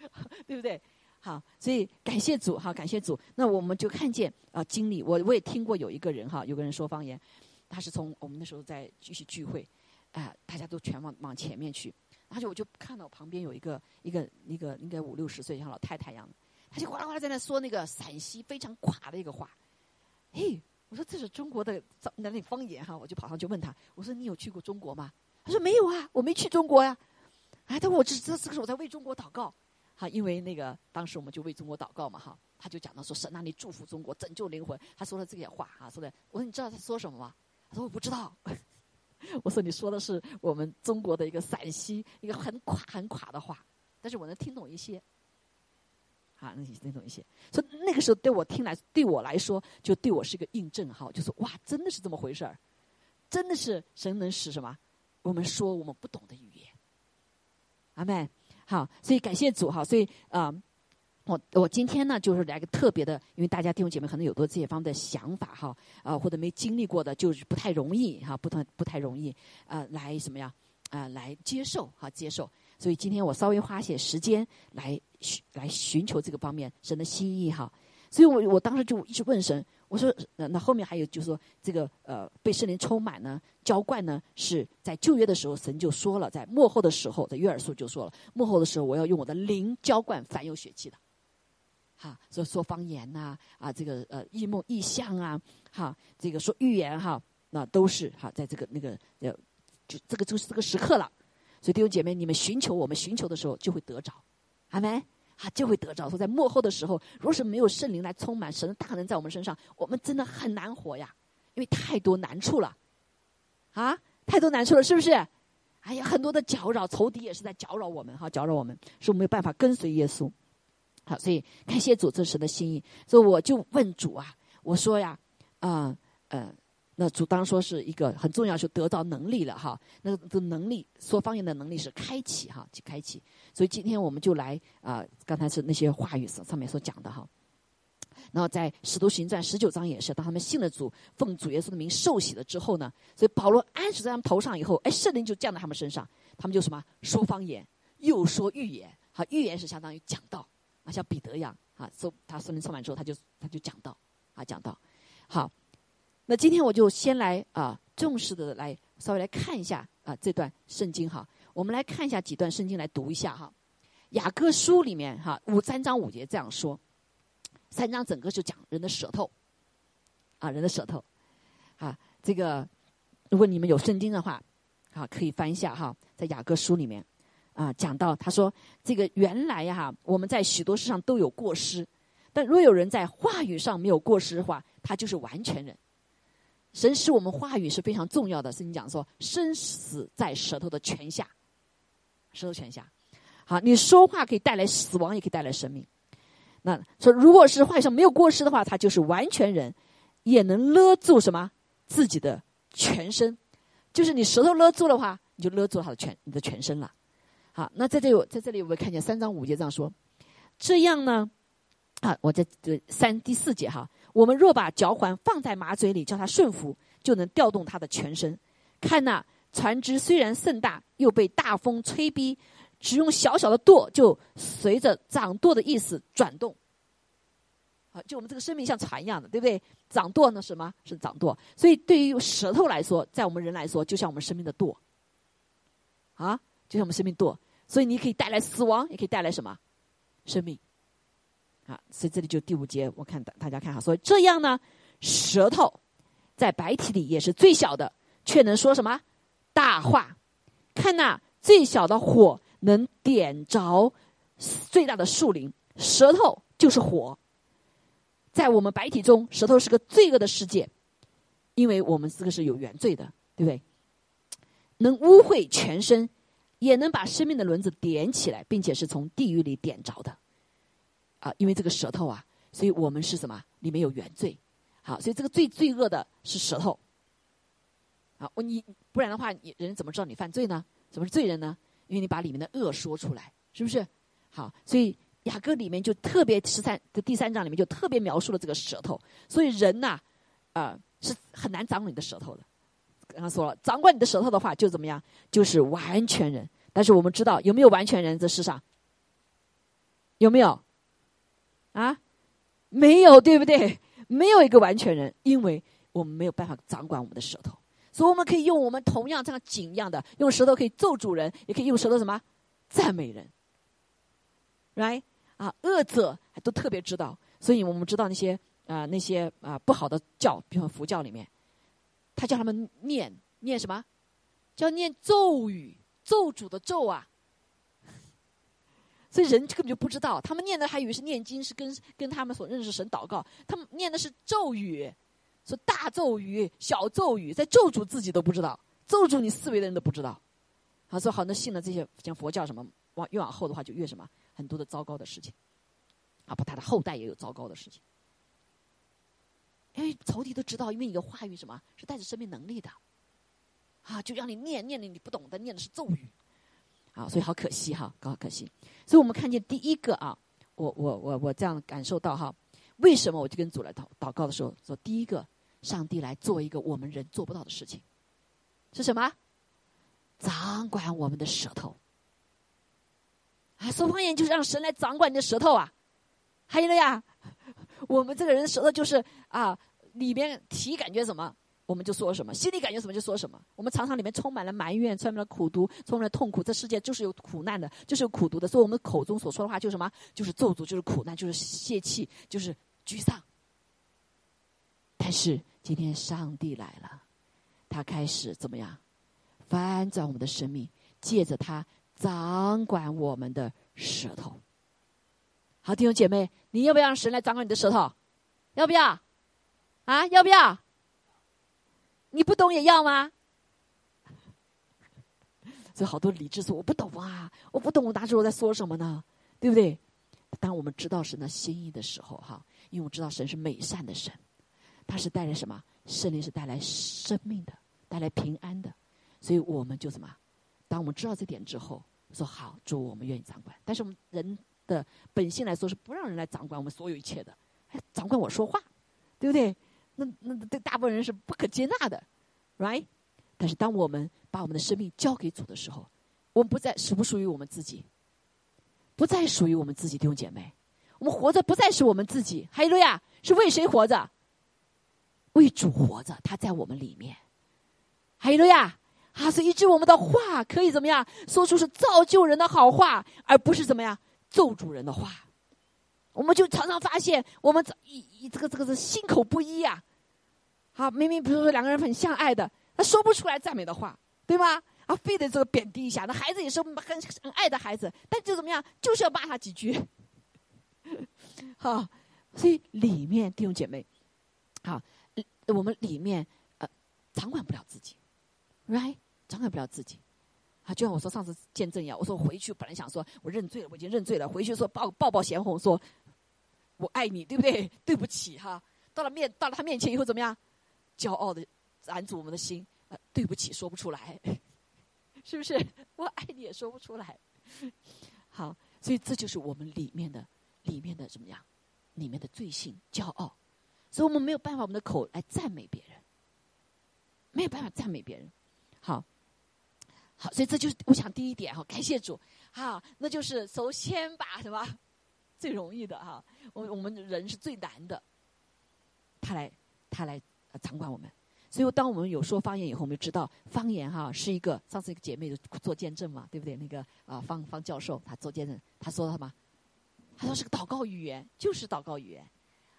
对不对？好，所以感谢主哈，感谢主。那我们就看见啊，经历我我也听过有一个人哈，有个人说方言。他是从我们那时候在继续聚会，啊，大家都全往往前面去，然后就我就看到旁边有一个一个一个应该五六十岁像老太太一样的，他就哗啦哗啦在那说那个陕西非常垮的一个话，嘿，我说这是中国的哪里方言哈，我就跑上去问他，我说你有去过中国吗？他说没有啊，我没去中国呀，哎，他说我这这这个是我在为中国祷告，哈，因为那个当时我们就为中国祷告嘛哈，他就讲到说神那里祝福中国拯救灵魂，他说了这些话哈，说的，我说你知道他说什么吗？他说：“我不知道。”我说：“你说的是我们中国的一个陕西一个很垮很垮的话，但是我能听懂一些。啊，能听懂一些。所以那个时候对我听来，对我来说，就对我是个印证哈，就说哇，真的是这么回事儿，真的是神能使什么？我们说我们不懂的语言。阿妹，好，所以感谢主哈，所以啊。”我我今天呢，就是来个特别的，因为大家弟兄姐妹可能有多这些方面的想法哈，啊或者没经历过的，就是不太容易哈，不太不太容易啊，来什么呀啊来接受哈接受，所以今天我稍微花些时间来寻来寻求这个方面神的心意哈，所以我我当时就一直问神，我说那那后面还有就是说这个呃被圣灵充满呢浇灌呢是在旧约的时候神就说了，在幕后的时候在约尔书就说了，幕后的时候我要用我的灵浇灌凡有血气的。哈，说说方言呐，啊，这个呃，异梦异象啊，哈，这个说预言哈，那都是哈，在这个那个呃，就这个就是这个时刻了。所以弟兄姐妹，你们寻求我们寻求的时候，就会得着，阿门，啊，就会得着。说在幕后的时候，若是没有圣灵来充满神的大能在我们身上，我们真的很难活呀，因为太多难处了，啊，太多难处了，是不是？哎呀，很多的搅扰，仇敌也是在搅扰我们，哈，搅扰我们，是我没有办法跟随耶稣。好，所以感谢主这时的心意，所以我就问主啊，我说呀，啊，呃，那主当说是一个很重要，就得到能力了哈。那个能力说方言的能力是开启哈，去开启。所以今天我们就来啊，刚才是那些话语上上面所讲的哈。然后在使徒行传十九章也是，当他们信了主，奉主耶稣的名受洗了之后呢，所以保罗安死在他们头上以后，哎，圣灵就降在他们身上，他们就什么说方言，又说预言。好，预言是相当于讲道。啊，像彼得一样，啊，说他圣灵充满之后，他就他就讲到，啊，讲到，好，那今天我就先来啊，重视的来稍微来看一下啊这段圣经哈，我们来看一下几段圣经来读一下哈，雅各书里面哈五三章五节这样说，三章整个就讲人的舌头，啊，人的舌头，啊，这个如果你们有圣经的话，啊，可以翻一下哈，在雅各书里面。啊，讲到他说，这个原来哈，我们在许多事上都有过失，但若有人在话语上没有过失的话，他就是完全人。神使我们话语是非常重要的，圣经讲说，生死在舌头的权下，舌头权下。好，你说话可以带来死亡，也可以带来生命。那说，如果是话语上没有过失的话，他就是完全人，也能勒住什么自己的全身。就是你舌头勒住的话，你就勒住他的全你的全身了。好，那在这里，在这里我们看见三章五节这样说，这样呢，啊，我在这三第四节哈，我们若把脚环放在马嘴里，叫它顺服，就能调动它的全身。看那船只虽然甚大，又被大风吹逼，只用小小的舵，就随着掌舵的意思转动。啊，就我们这个生命像船一样的，对不对？掌舵呢？什么是掌舵？所以对于舌头来说，在我们人来说，就像我们生命的舵。啊，就像我们生命舵，所以你可以带来死亡，也可以带来什么？生命。啊，所以这里就第五节，我看大大家看哈，所以这样呢，舌头在白体里也是最小的，却能说什么大话？看那最小的火能点着最大的树林，舌头就是火。在我们白体中，舌头是个罪恶的世界，因为我们这个是有原罪的，对不对？能污秽全身，也能把生命的轮子点起来，并且是从地狱里点着的。啊，因为这个舌头啊，所以我们是什么？里面有原罪。好，所以这个最罪恶的是舌头。啊，我你不然的话，你人怎么知道你犯罪呢？怎么是罪人呢？因为你把里面的恶说出来，是不是？好，所以。雅歌里面就特别十三的第三章里面就特别描述了这个舌头，所以人呐，啊是很难掌管你的舌头的。刚刚说了，掌管你的舌头的话，就怎么样？就是完全人。但是我们知道有没有完全人？这世上有没有？啊，没有，对不对？没有一个完全人，因为我们没有办法掌管我们的舌头，所以我们可以用我们同样这样井一样的，用舌头可以咒主人，也可以用舌头什么赞美人，right？啊，恶者都特别知道，所以我们知道那些啊那些啊不好的教，比如佛教里面，他叫他们念念什么？叫念咒语，咒主的咒啊。所以人根本就不知道，他们念的还以为是念经，是跟跟他们所认识神祷告，他们念的是咒语，说大咒语、小咒语，在咒主自己都不知道，咒主你四维的人都不知道。好，所以好那信了这些像佛教什么，往越往后的话就越什么。很多的糟糕的事情，啊，不，他的后代也有糟糕的事情，因为仇敌都知道，因为你的话语什么是带着生命能力的，啊，就让你念念的你不懂的，念的是咒语，啊，所以好可惜哈，好可惜。所以我们看见第一个啊，我我我我这样感受到哈，为什么我就跟主来祷祷告的时候说，第一个，上帝来做一个我们人做不到的事情，是什么？掌管我们的舌头。啊，说方言就是让神来掌管你的舌头啊！还有了呀，我们这个人舌头就是啊，里边体感觉什么，我们就说什么；心里感觉什么就说什么。我们常常里面充满了埋怨，充满了苦毒，充满了痛苦。这世界就是有苦难的，就是有苦毒的。所以我们口中所说的话就是什么？就是咒诅，就是苦难，就是泄气，就是沮丧。但是今天上帝来了，他开始怎么样？翻转我们的生命，借着他。掌管我们的舌头，好弟兄姐妹，你要不要让神来掌管你的舌头？要不要？啊，要不要？你不懂也要吗？所以好多理智说我不懂啊，我不懂，我哪知道我在说什么呢？对不对？当我们知道神的心意的时候，哈，因为我知道神是美善的神，他是带来什么？圣灵是带来生命的，带来平安的，所以我们就什么？当我们知道这点之后。说好，主，我们愿意掌管。但是我们人的本性来说，是不让人来掌管我们所有一切的，还掌管我说话，对不对？那那对大部分人是不可接纳的，right？但是当我们把我们的生命交给主的时候，我们不再属不属于我们自己，不再属于我们自己弟兄姐妹。我们活着不再是我们自己，还有路亚！是为谁活着？为主活着，他在我们里面，还有路亚！啊，所以，以致我们的话可以怎么样说出是造就人的好话，而不是怎么样咒主人的话。我们就常常发现，我们一一这个这个是心口不一呀。啊，明明比如说两个人很相爱的，他说不出来赞美的话，对吗？啊，非得这个贬低一下。那孩子也是很很爱的孩子，但就怎么样，就是要骂他几句。好，所以里面弟兄姐妹，好，我们里面呃掌管不了自己。right，掌管不了自己，啊，就像我说上次见证一样，我说回去本来想说我认罪了，我已经认罪了，回去说抱抱抱贤红，说我爱你，对不对？对不起哈，到了面到了他面前以后怎么样？骄傲的拦住我们的心，呃，对不起说不出来，是不是？我爱你也说不出来，好，所以这就是我们里面的、里面的怎么样？里面的罪性、骄傲，所以我们没有办法，我们的口来赞美别人，没有办法赞美别人。好，好，所以这就是我想第一点哈，感谢主。好，那就是首先把什么最容易的哈，我我们人是最难的，他来他来啊掌管我们。所以，当我们有说方言以后，我们就知道方言哈是一个。上次一个姐妹就做见证嘛，对不对？那个啊，方方教授他做见证，他说什么？他说是个祷告语言，就是祷告语言。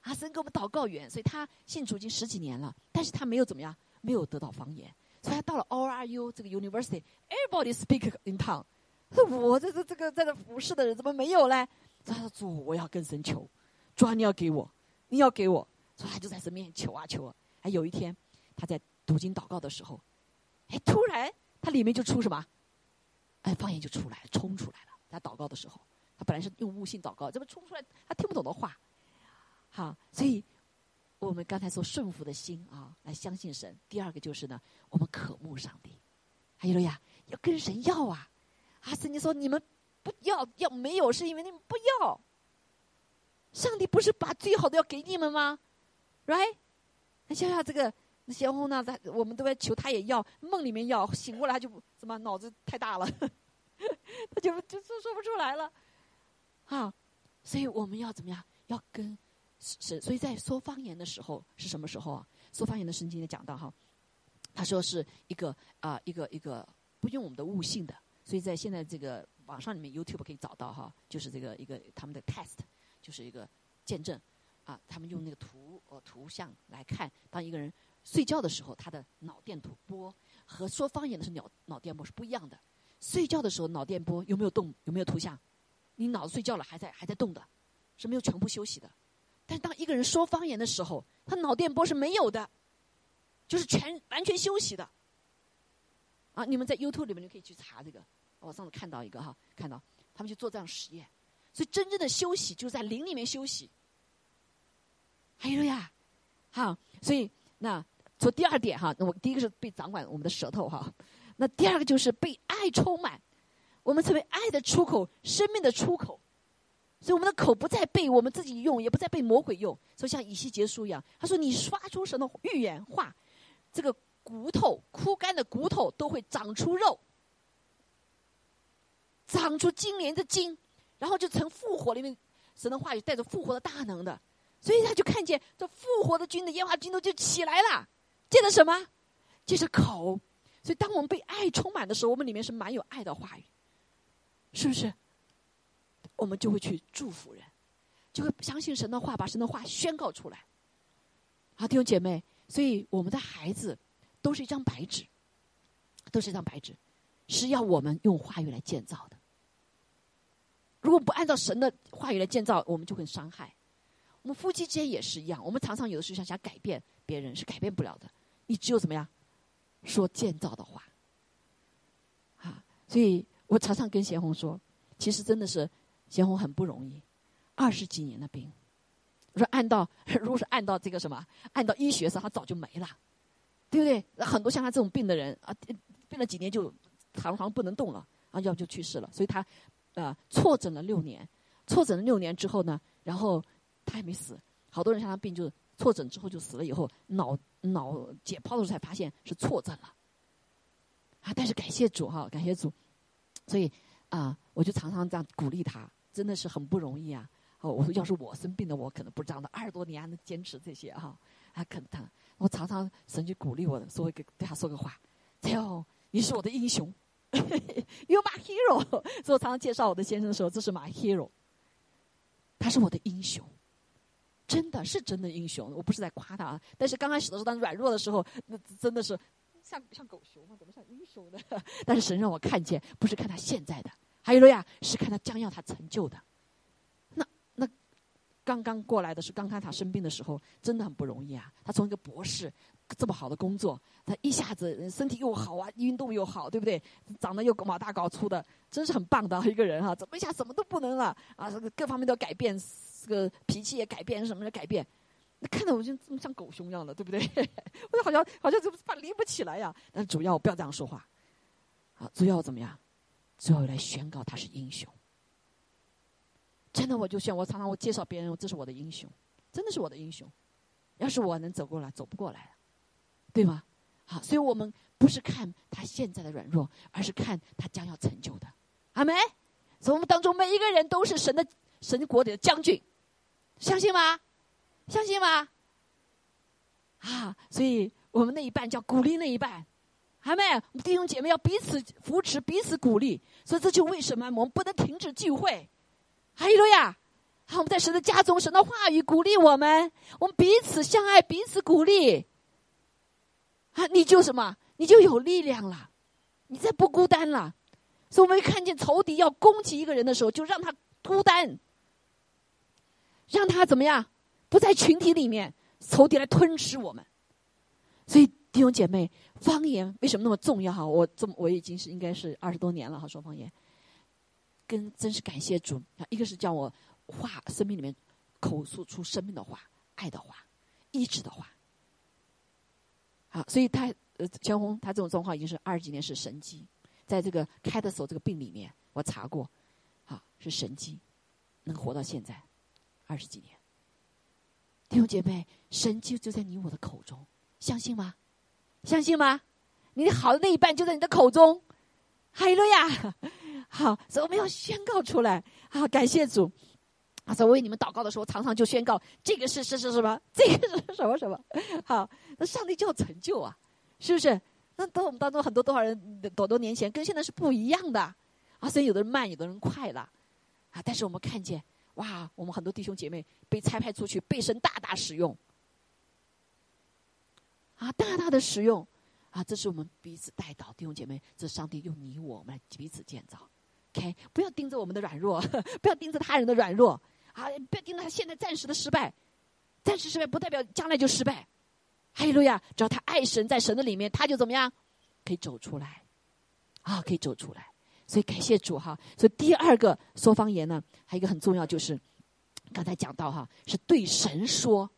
阿森给我们祷告语言，所以他信主已经十几年了，但是他没有怎么样，没有得到方言。所以他到了 O R U 这个 University，everybody speak in tongue。说我这这这个在这服侍的人怎么没有嘞？他说主，我要跟神求，主啊，你要给我，你要给我。所以他就在神面前求啊求啊。还有一天。他在读经祷告的时候，哎，突然他里面就出什么？哎，方言就出来了，冲出来了。他祷告的时候，他本来是用悟性祷告，怎么冲出来？他听不懂的话。好，所以我们刚才说顺服的心啊，来相信神。第二个就是呢，我们渴慕上帝。还有了呀，要跟神要啊！啊，圣经说你们不要要没有，是因为你们不要。上帝不是把最好的要给你们吗？Right？你想想这个。那贤红呢？他我们都在求，他也要梦里面要醒过来，他就怎么脑子太大了，他就就说说不出来了，啊！所以我们要怎么样？要跟是，所以在说方言的时候是什么时候啊？说方言的圣经也讲到哈，他说是一个啊一个一个不用我们的悟性的，所以在现在这个网上里面 YouTube 可以找到哈，就是这个一个他们的 test，就是一个见证啊，他们用那个图呃图像来看，当一个人。睡觉的时候，他的脑电图波和说方言的时候脑脑电波是不一样的。睡觉的时候脑电波有没有动？有没有图像？你脑子睡觉了还在还在动的，是没有全部休息的。但当一个人说方言的时候，他脑电波是没有的，就是全完全休息的。啊，你们在 YouTube 里面就可以去查这个。我上次看到一个哈，看到他们去做这样实验。所以真正的休息就是在灵里面休息。还有呀，好，所以那。说第二点哈，那我第一个是被掌管我们的舌头哈，那第二个就是被爱充满，我们成为爱的出口，生命的出口，所以我们的口不再被我们自己用，也不再被魔鬼用，所以像以西结书一样，他说你刷出神的预言话，这个骨头枯干的骨头都会长出肉，长出金莲的筋，然后就成复活里面神的话语带着复活的大能的，所以他就看见这复活的军的烟花军都就起来了。借着什么？借着口。所以，当我们被爱充满的时候，我们里面是满有爱的话语，是不是？我们就会去祝福人，就会相信神的话，把神的话宣告出来。好，弟兄姐妹，所以我们的孩子都是一张白纸，都是一张白纸，是要我们用话语来建造的。如果不按照神的话语来建造，我们就会伤害。我们夫妻之间也是一样，我们常常有的时候想想改变别人，是改变不了的。你只有怎么样说建造的话，啊！所以我常常跟贤红说，其实真的是贤红很不容易，二十几年的病。我说按到，如果是按到这个什么，按到医学上，他早就没了，对不对？很多像他这种病的人啊，病了几年就常常不能动了，啊，要不就去世了。所以他啊，错诊了六年，错诊了六年之后呢，然后他还没死。好多人像他病就是。错诊之后就死了，以后脑脑解剖的时候才发现是错诊了，啊！但是感谢主哈，感谢主，所以啊，我就常常这样鼓励他，真的是很不容易啊！哦，我说要是我生病了，我可能不这样的，二十多年还能坚持这些哈，啊，可能我常常神就鼓励我，说一个对他说个话，哟，你是我的英雄，You're my hero。所以我常常介绍我的先生的时候，这是 my hero，他是我的英雄。真的是真的英雄，我不是在夸他啊。但是刚开始的时候，当软弱的时候，那真的是像像狗熊吗？怎么像英雄呢？但是神让我看见，不是看他现在的，还有了呀，是看他将要他成就的。那那刚刚过来的是刚刚他生病的时候，真的很不容易啊。他从一个博士这么好的工作，他一下子身体又好啊，运动又好，对不对？长得又高大高粗的，真是很棒的一个人哈。怎么一下什么都不能了啊？各方面都改变。这个脾气也改变，什么的改变？那看到我就这么像狗熊一样的，对不对？我就好像好像就怕离不起来呀。但主要不要这样说话，啊，主要怎么样？最后来宣告他是英雄。真的，我就像我常常我介绍别人，这是我的英雄，真的是我的英雄。要是我能走过来，走不过来，对吗？好，所以我们不是看他现在的软弱，而是看他将要成就的。阿门。所以我们当中每一个人都是神的神国里的将军，相信吗？相信吗？啊，所以我们那一半叫鼓励那一半，阿妹，弟兄姐妹要彼此扶持，彼此鼓励。所以这就为什么我们不能停止聚会。哈利路亚！好，我们在神的家中，神的话语鼓励我们，我们彼此相爱，彼此鼓励。啊，你就什么？你就有力量了，你再不孤单了。所以，我们看见仇敌要攻击一个人的时候，就让他孤单，让他怎么样？不在群体里面，仇敌来吞噬我们。所以，弟兄姐妹，方言为什么那么重要？哈，我这么我已经是应该是二十多年了哈，说方言。跟真是感谢主啊！一个是叫我话生命里面口述出生命的话、爱的话、意志的话。好，所以他呃，全红他这种状况已经是二十几年是神机，在这个开的时候这个病里面我查过，好是神机，能活到现在二十几年。弟兄姐妹，神就就在你我的口中，相信吗？相信吗？你好的那一半就在你的口中，哈利路亚。好，所以我们要宣告出来。好，感谢主。啊，所以为你们祷告的时候，常常就宣告这个是是是什么？这个是什么什么？好，那上帝就要成就啊，是不是？那等我们当中很多多少人多多年前跟现在是不一样的啊，所以有的人慢，有的人快了啊。但是我们看见，哇，我们很多弟兄姐妹被差派出去，被神大大使用啊，大大的使用啊，这是我们彼此带导弟兄姐妹，这上帝用你我们彼此建造。OK，不要盯着我们的软弱，不要盯着他人的软弱，啊，不要盯着他现在暂时的失败，暂时失败不代表将来就失败。哈利路亚！只要他爱神，在神的里面，他就怎么样，可以走出来，啊，可以走出来。所以感谢主哈。所以第二个说方言呢，还有一个很重要，就是刚才讲到哈，是对神说，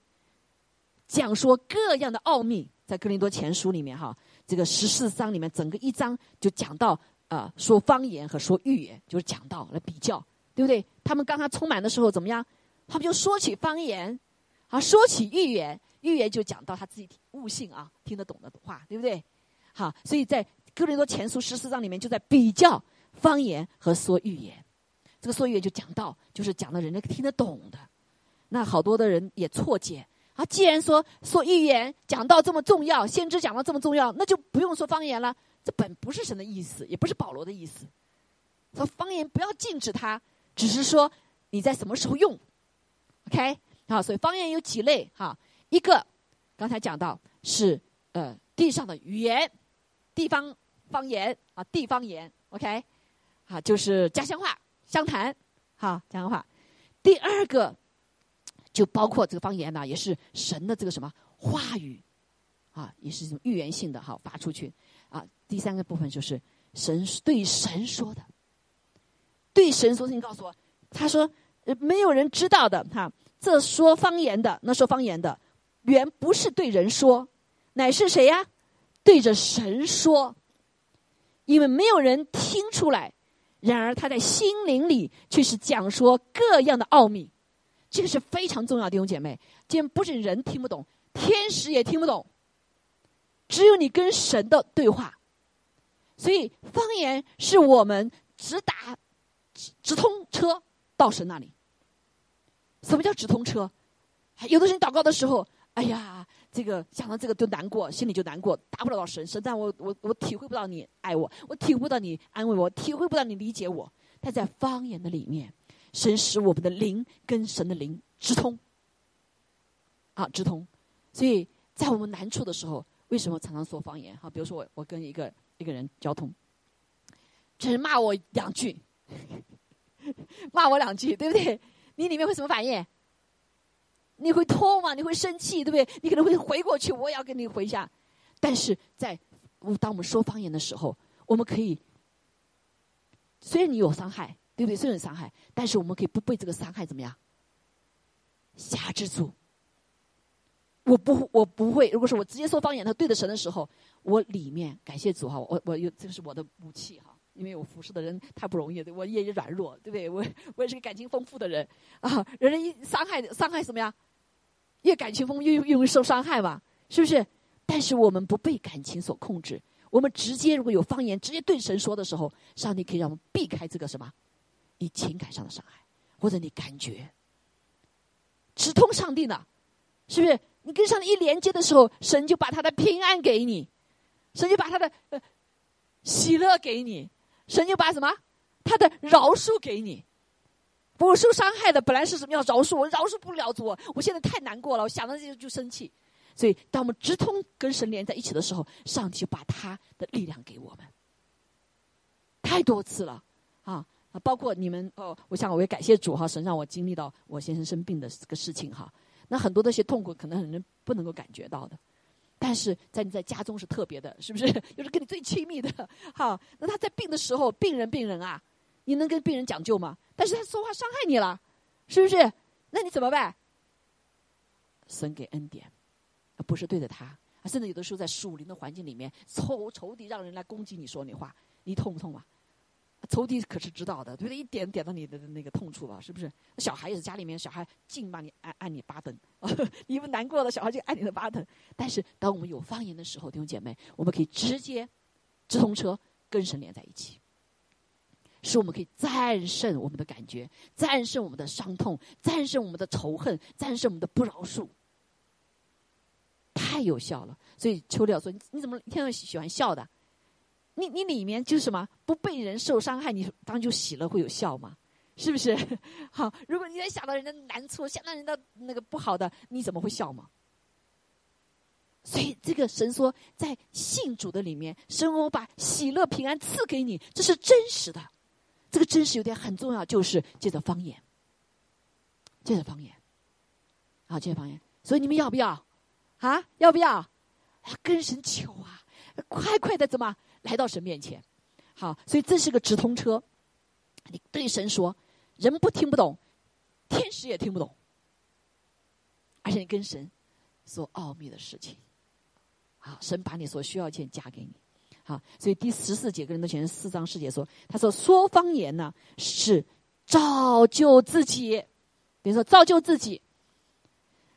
讲说各样的奥秘，在哥林多前书里面哈，这个十四章里面，整个一章就讲到。啊，说方言和说预言就是讲到来比较，对不对？他们刚刚充满的时候怎么样？他们就说起方言，啊，说起预言，预言就讲到他自己悟性啊，听得懂的话，对不对？好，所以在哥林多前书十四章里面就在比较方言和说预言。这个说预言就讲到，就是讲的人家听得懂的。那好多的人也错解啊，既然说说预言讲到这么重要，先知讲到这么重要，那就不用说方言了。这本不是神的意思，也不是保罗的意思。说方言不要禁止它，只是说你在什么时候用，OK？好，所以方言有几类哈。一个刚才讲到是呃地上的语言，地方方言啊，地方言，OK？啊，就是家乡话、湘潭，好家乡话。第二个就包括这个方言呢，也是神的这个什么话语啊，也是一种预言性的哈，发出去。啊，第三个部分就是神对神说的，对神说，你告诉我，他说没有人知道的哈，这说方言的，那说方言的，原不是对人说，乃是谁呀？对着神说，因为没有人听出来，然而他在心灵里却是讲说各样的奥秘，这个是非常重要的弟兄姐妹，今天不是人听不懂，天使也听不懂。只有你跟神的对话，所以方言是我们直达直直通车到神那里。什么叫直通车？有的人祷告的时候，哎呀，这个想到这个就难过，心里就难过，达不了到神。神但我我我体会不到你爱我，我体会不到你安慰我，体会不到你理解我。但在方言的里面，神使我们的灵跟神的灵直通，啊，直通。所以在我们难处的时候。为什么常常说方言？哈，比如说我我跟一个一个人交通，只骂我两句，骂我两句，对不对？你里面会什么反应？你会痛吗？你会生气，对不对？你可能会回过去，我也要跟你回一下。但是在当我们说方言的时候，我们可以虽然你有伤害，对不对？虽然有伤害，但是我们可以不被这个伤害怎么样辖制住。我不，我不会。如果是我直接说方言，他对着神的时候，我里面感谢主哈，我我有这个是我的武器哈，因为我服侍的人太不容易，对我也软弱，对不对？我我也是个感情丰富的人啊。人人一伤害伤害什么呀？越感情丰富越越容易受伤害嘛，是不是？但是我们不被感情所控制，我们直接如果有方言，直接对神说的时候，上帝可以让我们避开这个什么？你情感上的伤害，或者你感觉直通上帝呢？是不是？你跟上帝一连接的时候，神就把他的平安给你，神就把他的呃喜乐给你，神就把什么他的饶恕给你。我受伤害的本来是什么要饶恕我，饶恕不了主，我现在太难过了，我想到这些就生气。所以，当我们直通跟神连在一起的时候，上帝就把他的力量给我们。太多次了啊！包括你们哦，我想我也感谢主哈，神让我经历到我先生生病的这个事情哈。那很多的些痛苦，可能很多人不能够感觉到的，但是在你在家中是特别的，是不是？又是跟你最亲密的，哈。那他在病的时候，病人病人啊，你能跟病人讲究吗？但是他说话伤害你了，是不是？那你怎么办？神给恩典。不是对着他，甚至有的时候在属灵的环境里面，仇仇敌让人来攻击你说你话，你痛不痛啊？仇敌可是知道的，对不对？一点点到你的那个痛处吧，是不是？小孩也是家里面，小孩净把你按按你巴等，你们难过了，小孩就按你的巴等。但是当我们有方言的时候，弟兄姐妹，我们可以直接直通车跟神连在一起，使我们可以战胜我们的感觉，战胜我们的伤痛，战胜我们的仇恨，战胜我们的不饶恕。太有效了，所以秋料说：“你怎么一天喜欢笑的？你你里面就是什么不被人受伤害，你当就喜乐会有效吗？是不是？好，如果你在想到人的难处，想到人的那个不好的，你怎么会笑吗？所以这个神说，在信主的里面，神我把喜乐平安赐给你，这是真实的。这个真实有点很重要，就是借着方言，借着方言，好，借着方言。所以你们要不要？”啊，要不要？跟神求啊，快快的怎么来到神面前？好，所以这是个直通车。你对神说，人不听不懂，天使也听不懂，而且你跟神说奥秘的事情。好，神把你所需要钱加给你。好，所以第十四节跟人的前四章四节说，他说说方言呢是造就自己，比如说造就自己。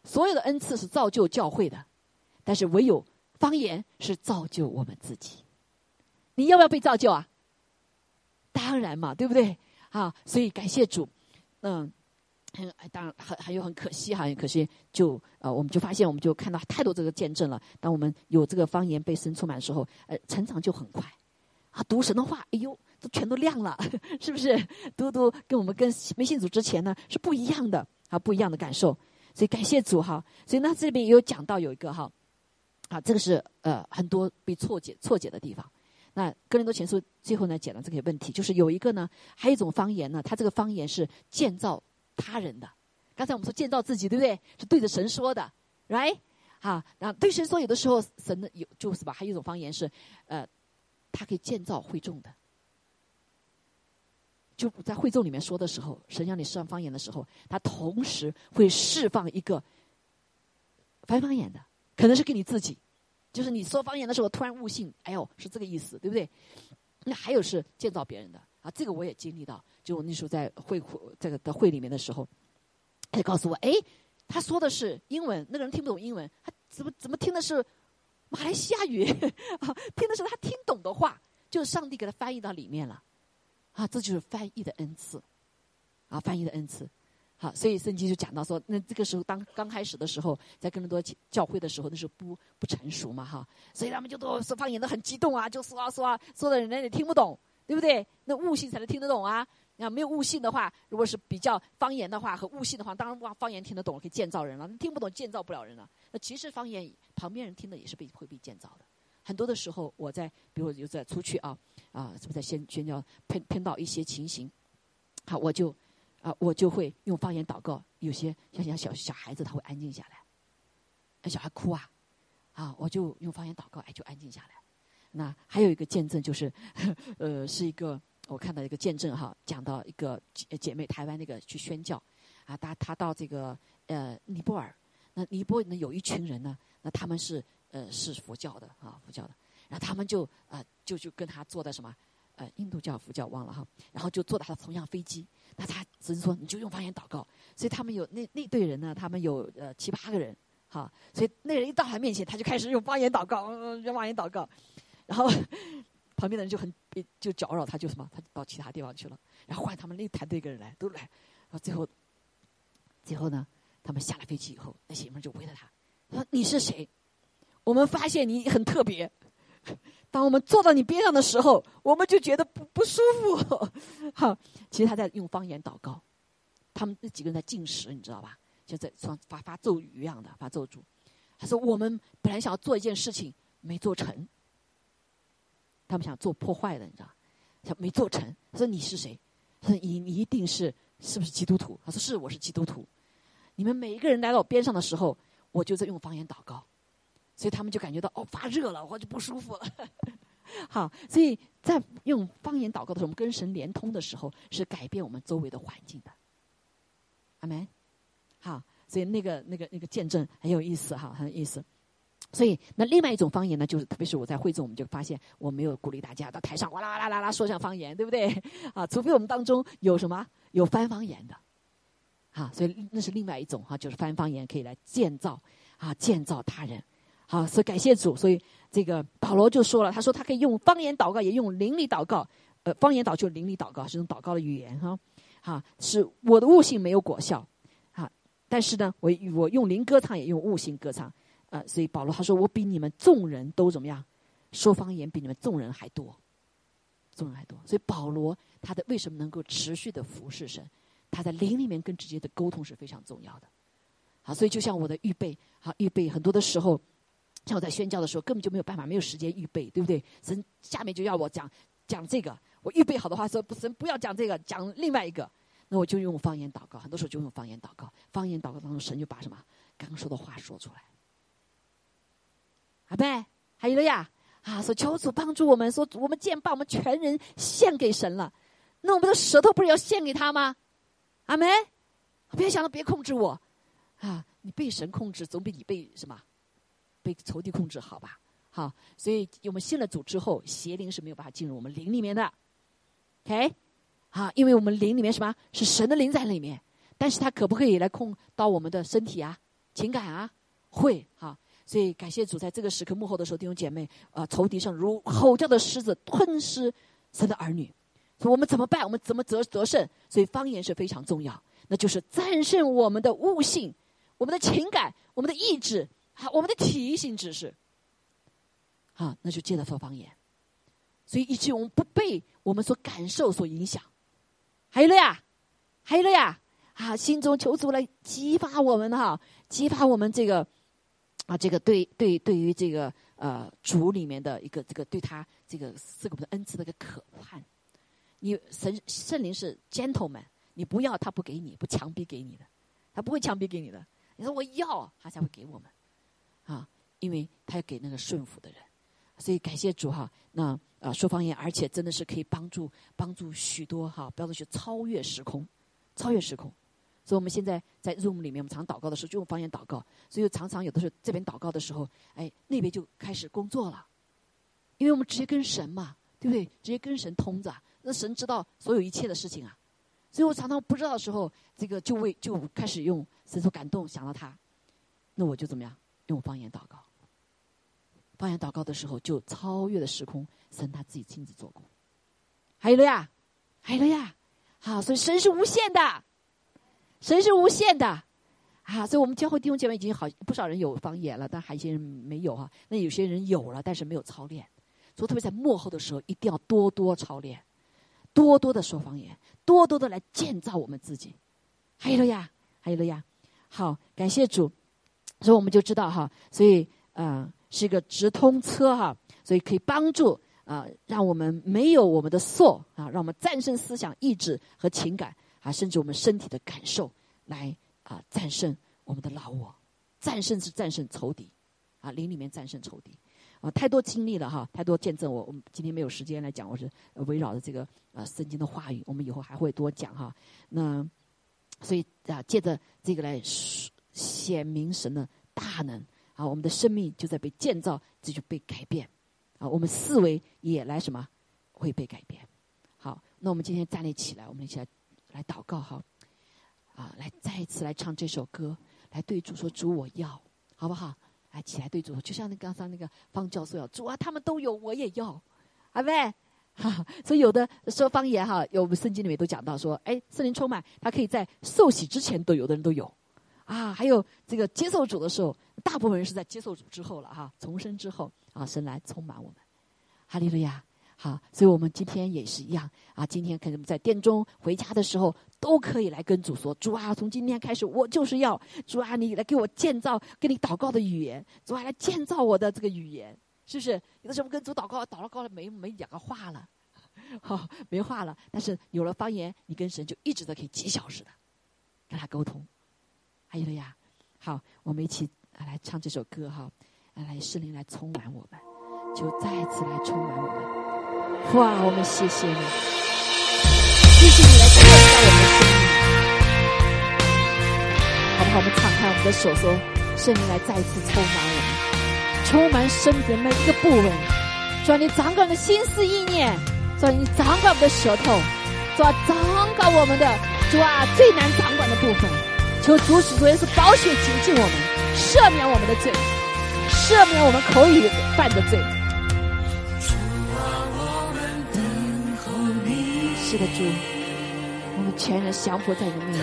所有的恩赐是造就教会的，但是唯有方言是造就我们自己。你要不要被造就啊？当然嘛，对不对？啊，所以感谢主。嗯，很当然很还有很可惜哈，很可惜就呃，我们就发现我们就看到太多这个见证了。当我们有这个方言被神充满的时候，呃，成长就很快。啊，读神的话，哎呦，都全都亮了，是不是？读读跟我们跟没信主之前呢是不一样的啊，不一样的感受。所以感谢主哈，所以那这边也有讲到有一个哈，啊，这个是呃很多被错解错解的地方。那哥林多前书最后呢讲了这个问题，就是有一个呢，还有一种方言呢，它这个方言是建造他人的。刚才我们说建造自己，对不对？是对着神说的，right？哈，然后对神说，有的时候神的有就是吧，还有一种方言是，呃，它可以建造会众的。就在会众里面说的时候，神让你释放方言的时候，他同时会释放一个翻方言的，可能是给你自己，就是你说方言的时候突然悟性，哎呦，是这个意思，对不对？那还有是建造别人的啊，这个我也经历到，就我那时候在会这个的会里面的时候，他就告诉我，哎，他说的是英文，那个人听不懂英文，他怎么怎么听的是马来西亚语啊？听的是他听懂的话，就是上帝给他翻译到里面了。啊，这就是翻译的恩赐，啊，翻译的恩赐，好，所以圣经就讲到说，那这个时候当刚开始的时候，在更多教会的时候，那时候不不成熟嘛，哈，所以他们就都说方言都很激动啊，就说啊说啊，说的人家也听不懂，对不对？那悟性才能听得懂啊，那没有悟性的话，如果是比较方言的话和悟性的话，当然方言听得懂可以建造人了，听不懂建造不了人了。那其实方言旁边人听的也是被会被建造的。很多的时候，我在，比如有在出去啊，啊，是不是在宣宣教碰碰到一些情形，好，我就啊，我就会用方言祷告。有些像像小小孩子，他会安静下来，哎，小孩哭啊，啊，我就用方言祷告，哎，就安静下来。那还有一个见证，就是 呃，是一个我看到一个见证哈，讲到一个姐姐妹台湾那个去宣教啊，她她到这个呃尼泊尔，那尼泊尔呢有一群人呢，那他们是。呃，是佛教的啊，佛教的，然后他们就啊，就就跟他坐在什么，呃印度教、佛教忘了哈，然后就坐他的同样飞机，那他只是说你就用方言祷告，所以他们有那那队人呢，他们有呃七八个人，哈，所以那人一到他面前，他就开始用方言祷告，用方言祷告，然后旁边的人就很就搅扰他，就什么，他到其他地方去了，然后换他们那团队个人来都来，然后最后最后呢，他们下了飞机以后，那些人就围着他，说你是谁？我们发现你很特别。当我们坐到你边上的时候，我们就觉得不不舒服。好，其实他在用方言祷告，他们那几个人在进食，你知道吧？就在发发发咒语一样的发咒诅。他说：“我们本来想要做一件事情，没做成。他们想做破坏的，你知道？想没做成。他说：‘你是谁？’他说：‘你你一定是是不是基督徒？’他说：‘是，我是基督徒。’你们每一个人来到我边上的时候，我就在用方言祷告。”所以他们就感觉到哦发热了，我就不舒服了。好，所以在用方言祷告的时候，我们跟神连通的时候，是改变我们周围的环境的。阿门。好，所以那个那个那个见证很有意思哈，很有意思。所以那另外一种方言呢，就是特别是我在会中，我们就发现我没有鼓励大家到台上哇啦哇啦啦啦说上方言，对不对？啊，除非我们当中有什么有翻方言的。啊，所以那是另外一种哈，就是翻方言可以来建造啊，建造他人。好，所以感谢主。所以这个保罗就说了，他说他可以用方言祷告，也用灵力祷告。呃，方言祷就是灵力祷告，是种祷告的语言哈。哈，是我的悟性没有果效。啊，但是呢，我我用灵歌唱，也用悟性歌唱。呃，所以保罗他说，我比你们众人都怎么样？说方言比你们众人还多，众人还多。所以保罗他的为什么能够持续的服侍神？他在灵里面跟直接的沟通是非常重要的。好，所以就像我的预备，好预备很多的时候。像我在宣教的时候，根本就没有办法，没有时间预备，对不对？神下面就要我讲讲这个，我预备好的话说，不，神不要讲这个，讲另外一个，那我就用方言祷告。很多时候就用方言祷告，方言祷告当中，神就把什么刚说的话说出来。阿贝，还有了呀，啊，说求主帮助我们，说我们既然把我们全人献给神了，那我们的舌头不是要献给他吗？阿梅，别想了别控制我，啊，你被神控制总比你被什么？被仇敌控制，好吧，好，所以我们信了主之后，邪灵是没有办法进入我们灵里面的，OK，好，因为我们灵里面什么？是神的灵在里面，但是他可不可以来控到我们的身体啊、情感啊？会，哈，所以感谢主，在这个时刻幕后的时候，弟兄姐妹，啊，仇敌上如吼叫的狮子吞噬神的儿女，说我们怎么办？我们怎么得得胜？所以方言是非常重要，那就是战胜我们的悟性、我们的情感、我们的意志。好，我们的提醒知识，好，那就接着说方言，所以以及我们不被我们所感受所影响，还有了呀，还有了呀，啊，心中求主来激发我们哈，激发我们这个啊，这个对对对于这个呃主里面的一个这个对他这个四个的恩赐的一个渴盼，你神圣灵是 gentleman，你不要他不给你，不强逼给你的，他不会强逼给你的，你说我要，他才会给我们。啊，因为他要给那个顺服的人，所以感谢主哈。那啊，说方言，而且真的是可以帮助帮助许多哈，不要说去超越时空，超越时空。所以我们现在在 room 里面，我们常祷告的时候就用方言祷告。所以常常有的时候这边祷告的时候，哎，那边就开始工作了，因为我们直接跟神嘛，对不对？直接跟神通着，那神知道所有一切的事情啊。所以我常常不知道的时候，这个就为就开始用神所感动想到他，那我就怎么样？用方言祷告，方言祷告的时候就超越了时空，神他自己亲自做工。还有了呀，还有了呀，好，所以神是无限的，神是无限的，啊，所以我们教会弟兄姐妹已经好不少人有方言了，但还有些人没有哈。那有些人有了，但是没有操练，所以特别在幕后的时候，一定要多多操练，多多的说方言，多多的来建造我们自己。还有了呀，还有了呀，好，感谢主。所以我们就知道哈，所以啊是一个直通车哈，所以可以帮助啊，让我们没有我们的错啊，让我们战胜思想、意志和情感啊，甚至我们身体的感受，来啊战胜我们的老我，战胜是战胜仇敌啊，灵里面战胜仇敌啊，太多经历了哈，太多见证。我我们今天没有时间来讲，我是围绕着这个啊圣经的话语，我们以后还会多讲哈。那所以啊，借着这个来。显明神的大能啊！我们的生命就在被建造，这就被改变啊！我们思维也来什么？会被改变。好，那我们今天站立起来，我们一起来来祷告哈，啊，来再一次来唱这首歌，来对主说：“主，我要，好不好？”来起来对主，就像那刚才那个方教授要主啊，他们都有，我也要，好不？哈，所以有的说方言哈，有我们圣经里面都讲到说，哎，圣灵充满，他可以在受洗之前都有的人都有，啊，还有这个接受主的时候，大部分人是在接受主之后了哈，重生之后啊，神来充满我们，哈利路亚，好，所以我们今天也是一样啊，今天可能在殿中回家的时候都可以来跟主说，主啊，从今天开始我就是要主啊，你来给我建造跟你祷告的语言，主啊来建造我的这个语言。是不是有的时候跟主祷告，祷告了没没两个话了，好 没话了。但是有了方言，你跟神就一直都可以几小时的跟他沟通。还有了呀，好，我们一起来唱这首歌哈，来圣灵来充满我们，就再次来充满我们。哇，我们谢谢你，谢谢你来建造我们的生命。好不好？我们敞开我们的手，说圣灵来再次充满我们。充满身体的每一个部位，主你掌管的心思意念，主你掌管我们的舌头，主掌管我们的主啊最难掌管的部分，求主使主耶稣宝血洁净我们，赦免我们的罪，赦免我们口语犯的罪。是的，主，我们全然降服在你的面前。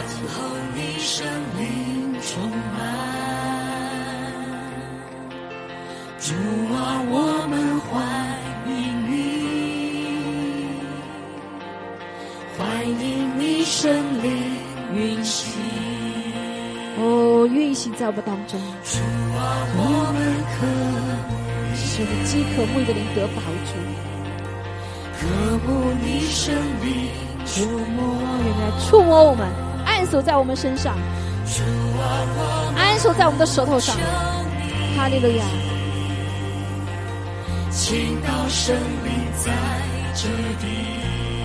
主啊，我们欢迎你，欢迎你胜利运行。哦，运行在我们当中。主啊，我们可使你饥渴慕的灵得饱足，触摸，原来触摸我们，按手在我们身上，按手在我们的舌头上。哈利路亚。倾倒生命在这地。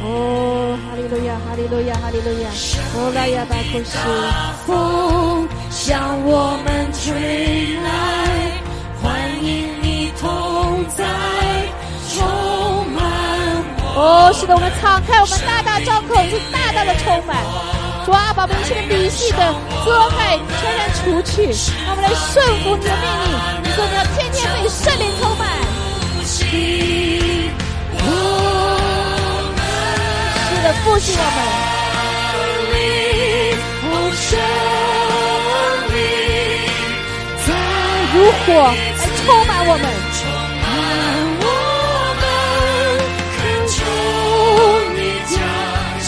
哦，哈利路亚，哈利路亚，哈利路亚。哦，拉亚巴库斯，风向我们吹来，欢迎你同在。哦，是的，我们敞开，我们大大张口，是大大的充满。主啊，把我们一切的迷信的遮盖全然除去，让我们来顺服你的命令。你说你要天天被圣灵充满。是的，复兴我们，在如火来充满我们，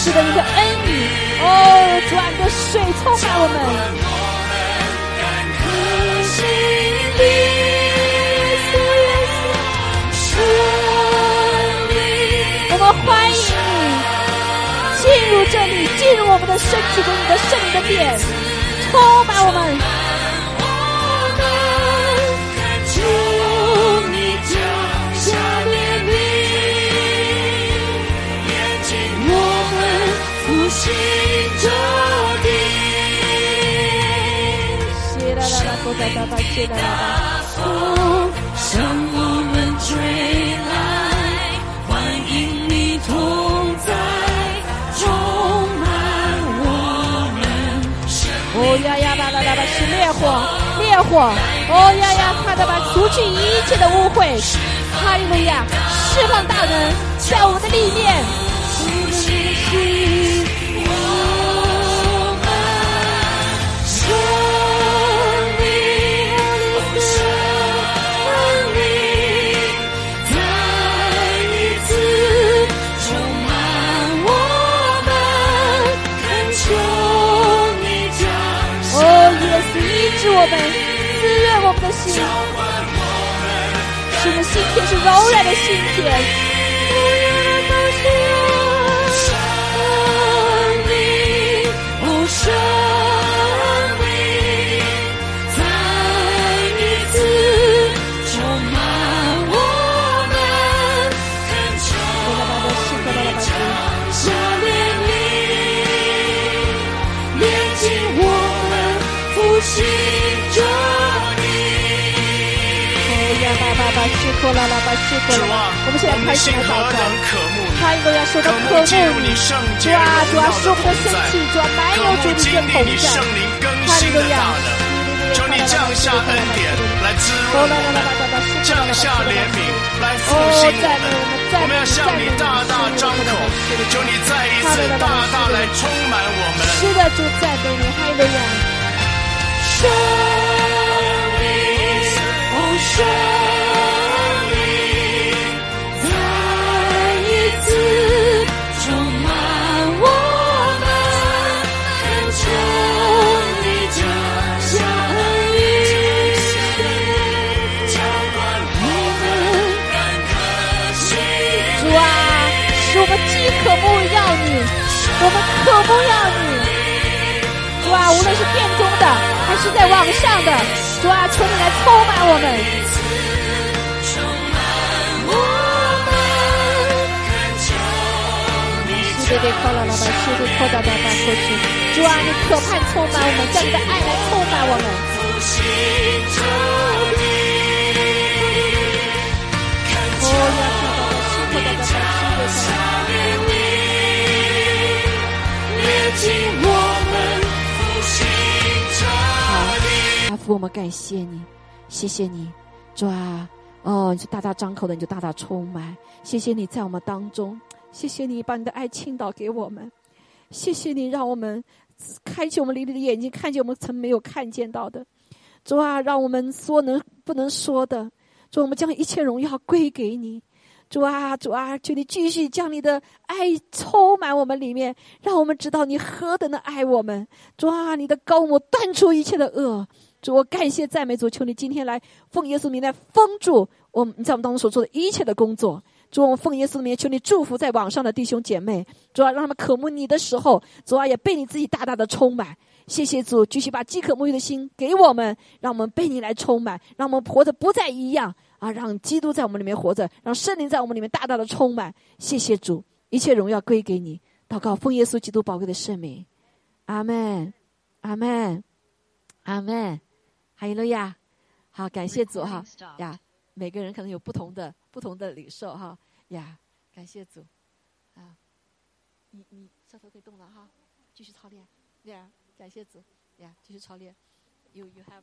是的，一个恩雨，哦，主啊，你的水充满我们。我们欢迎你进入这里，进入我们的身体跟你的圣灵的殿，充满我们。啦啦啦，多在大大谢啦啦啦，风向我们吹来。同在，充满我们。哦呀呀吧啦啦吧，是烈火，烈火。哦呀呀，快的吧，除去一切的污秽。哈利路亚，释放大能在我们的里面。是我们滋润我们的心，使我们心田是柔软的心田。是过了，拉巴是过了。我们现在开始来祷告。他应该要说到渴慕你，主啊，主啊，使我们的生气，主啊，满有主的同在。哈利路亚！求你降下恩典来滋润我们，降下怜悯来复兴我们。我们要向你大大张口，求你再一次大大来充满我们。是的，主赞美你，哈利路亚！生命，哦，生。都要你，主啊！无论是殿中的，还是在网上的，主啊，求你来充满我们。谢谢靠了老板，谢谢靠大大大过去，主啊，你可盼充满我们，将你的爱来充满我们。好，阿父，我们感谢你，谢谢你，主啊，哦，你就大大张口的，你就大大充满，谢谢你在我们当中，谢谢你把你的爱倾倒给我们，谢谢你让我们开启我们灵里的眼睛，看见我们曾没有看见到的，主啊，让我们说能不能说的，主，我们将一切荣耀归给你。主啊，主啊，求你继续将你的爱充满我们里面，让我们知道你何等的爱我们。主啊，你的高我断除一切的恶。主，我感谢赞美主，求你今天来奉耶稣名来封住我们在我们当中所做的一切的工作。主，我们奉耶稣名求你祝福在网上的弟兄姐妹。主啊，让他们渴慕你的时候，主啊也被你自己大大的充满。谢谢主，继续把饥渴沐浴的心给我们，让我们被你来充满，让我们活着不再一样。啊，让基督在我们里面活着，让圣灵在我们里面大大的充满。谢谢主，一切荣耀归给你。祷告，奉耶稣基督宝贵的圣名，阿门，阿门，阿门。哈利路亚。好，感谢主哈呀。每个人可能有不同的不同的领受哈呀。感谢主啊。你你舌头可以动了哈，继续操练。呀，感谢主呀，继续操练。You you have。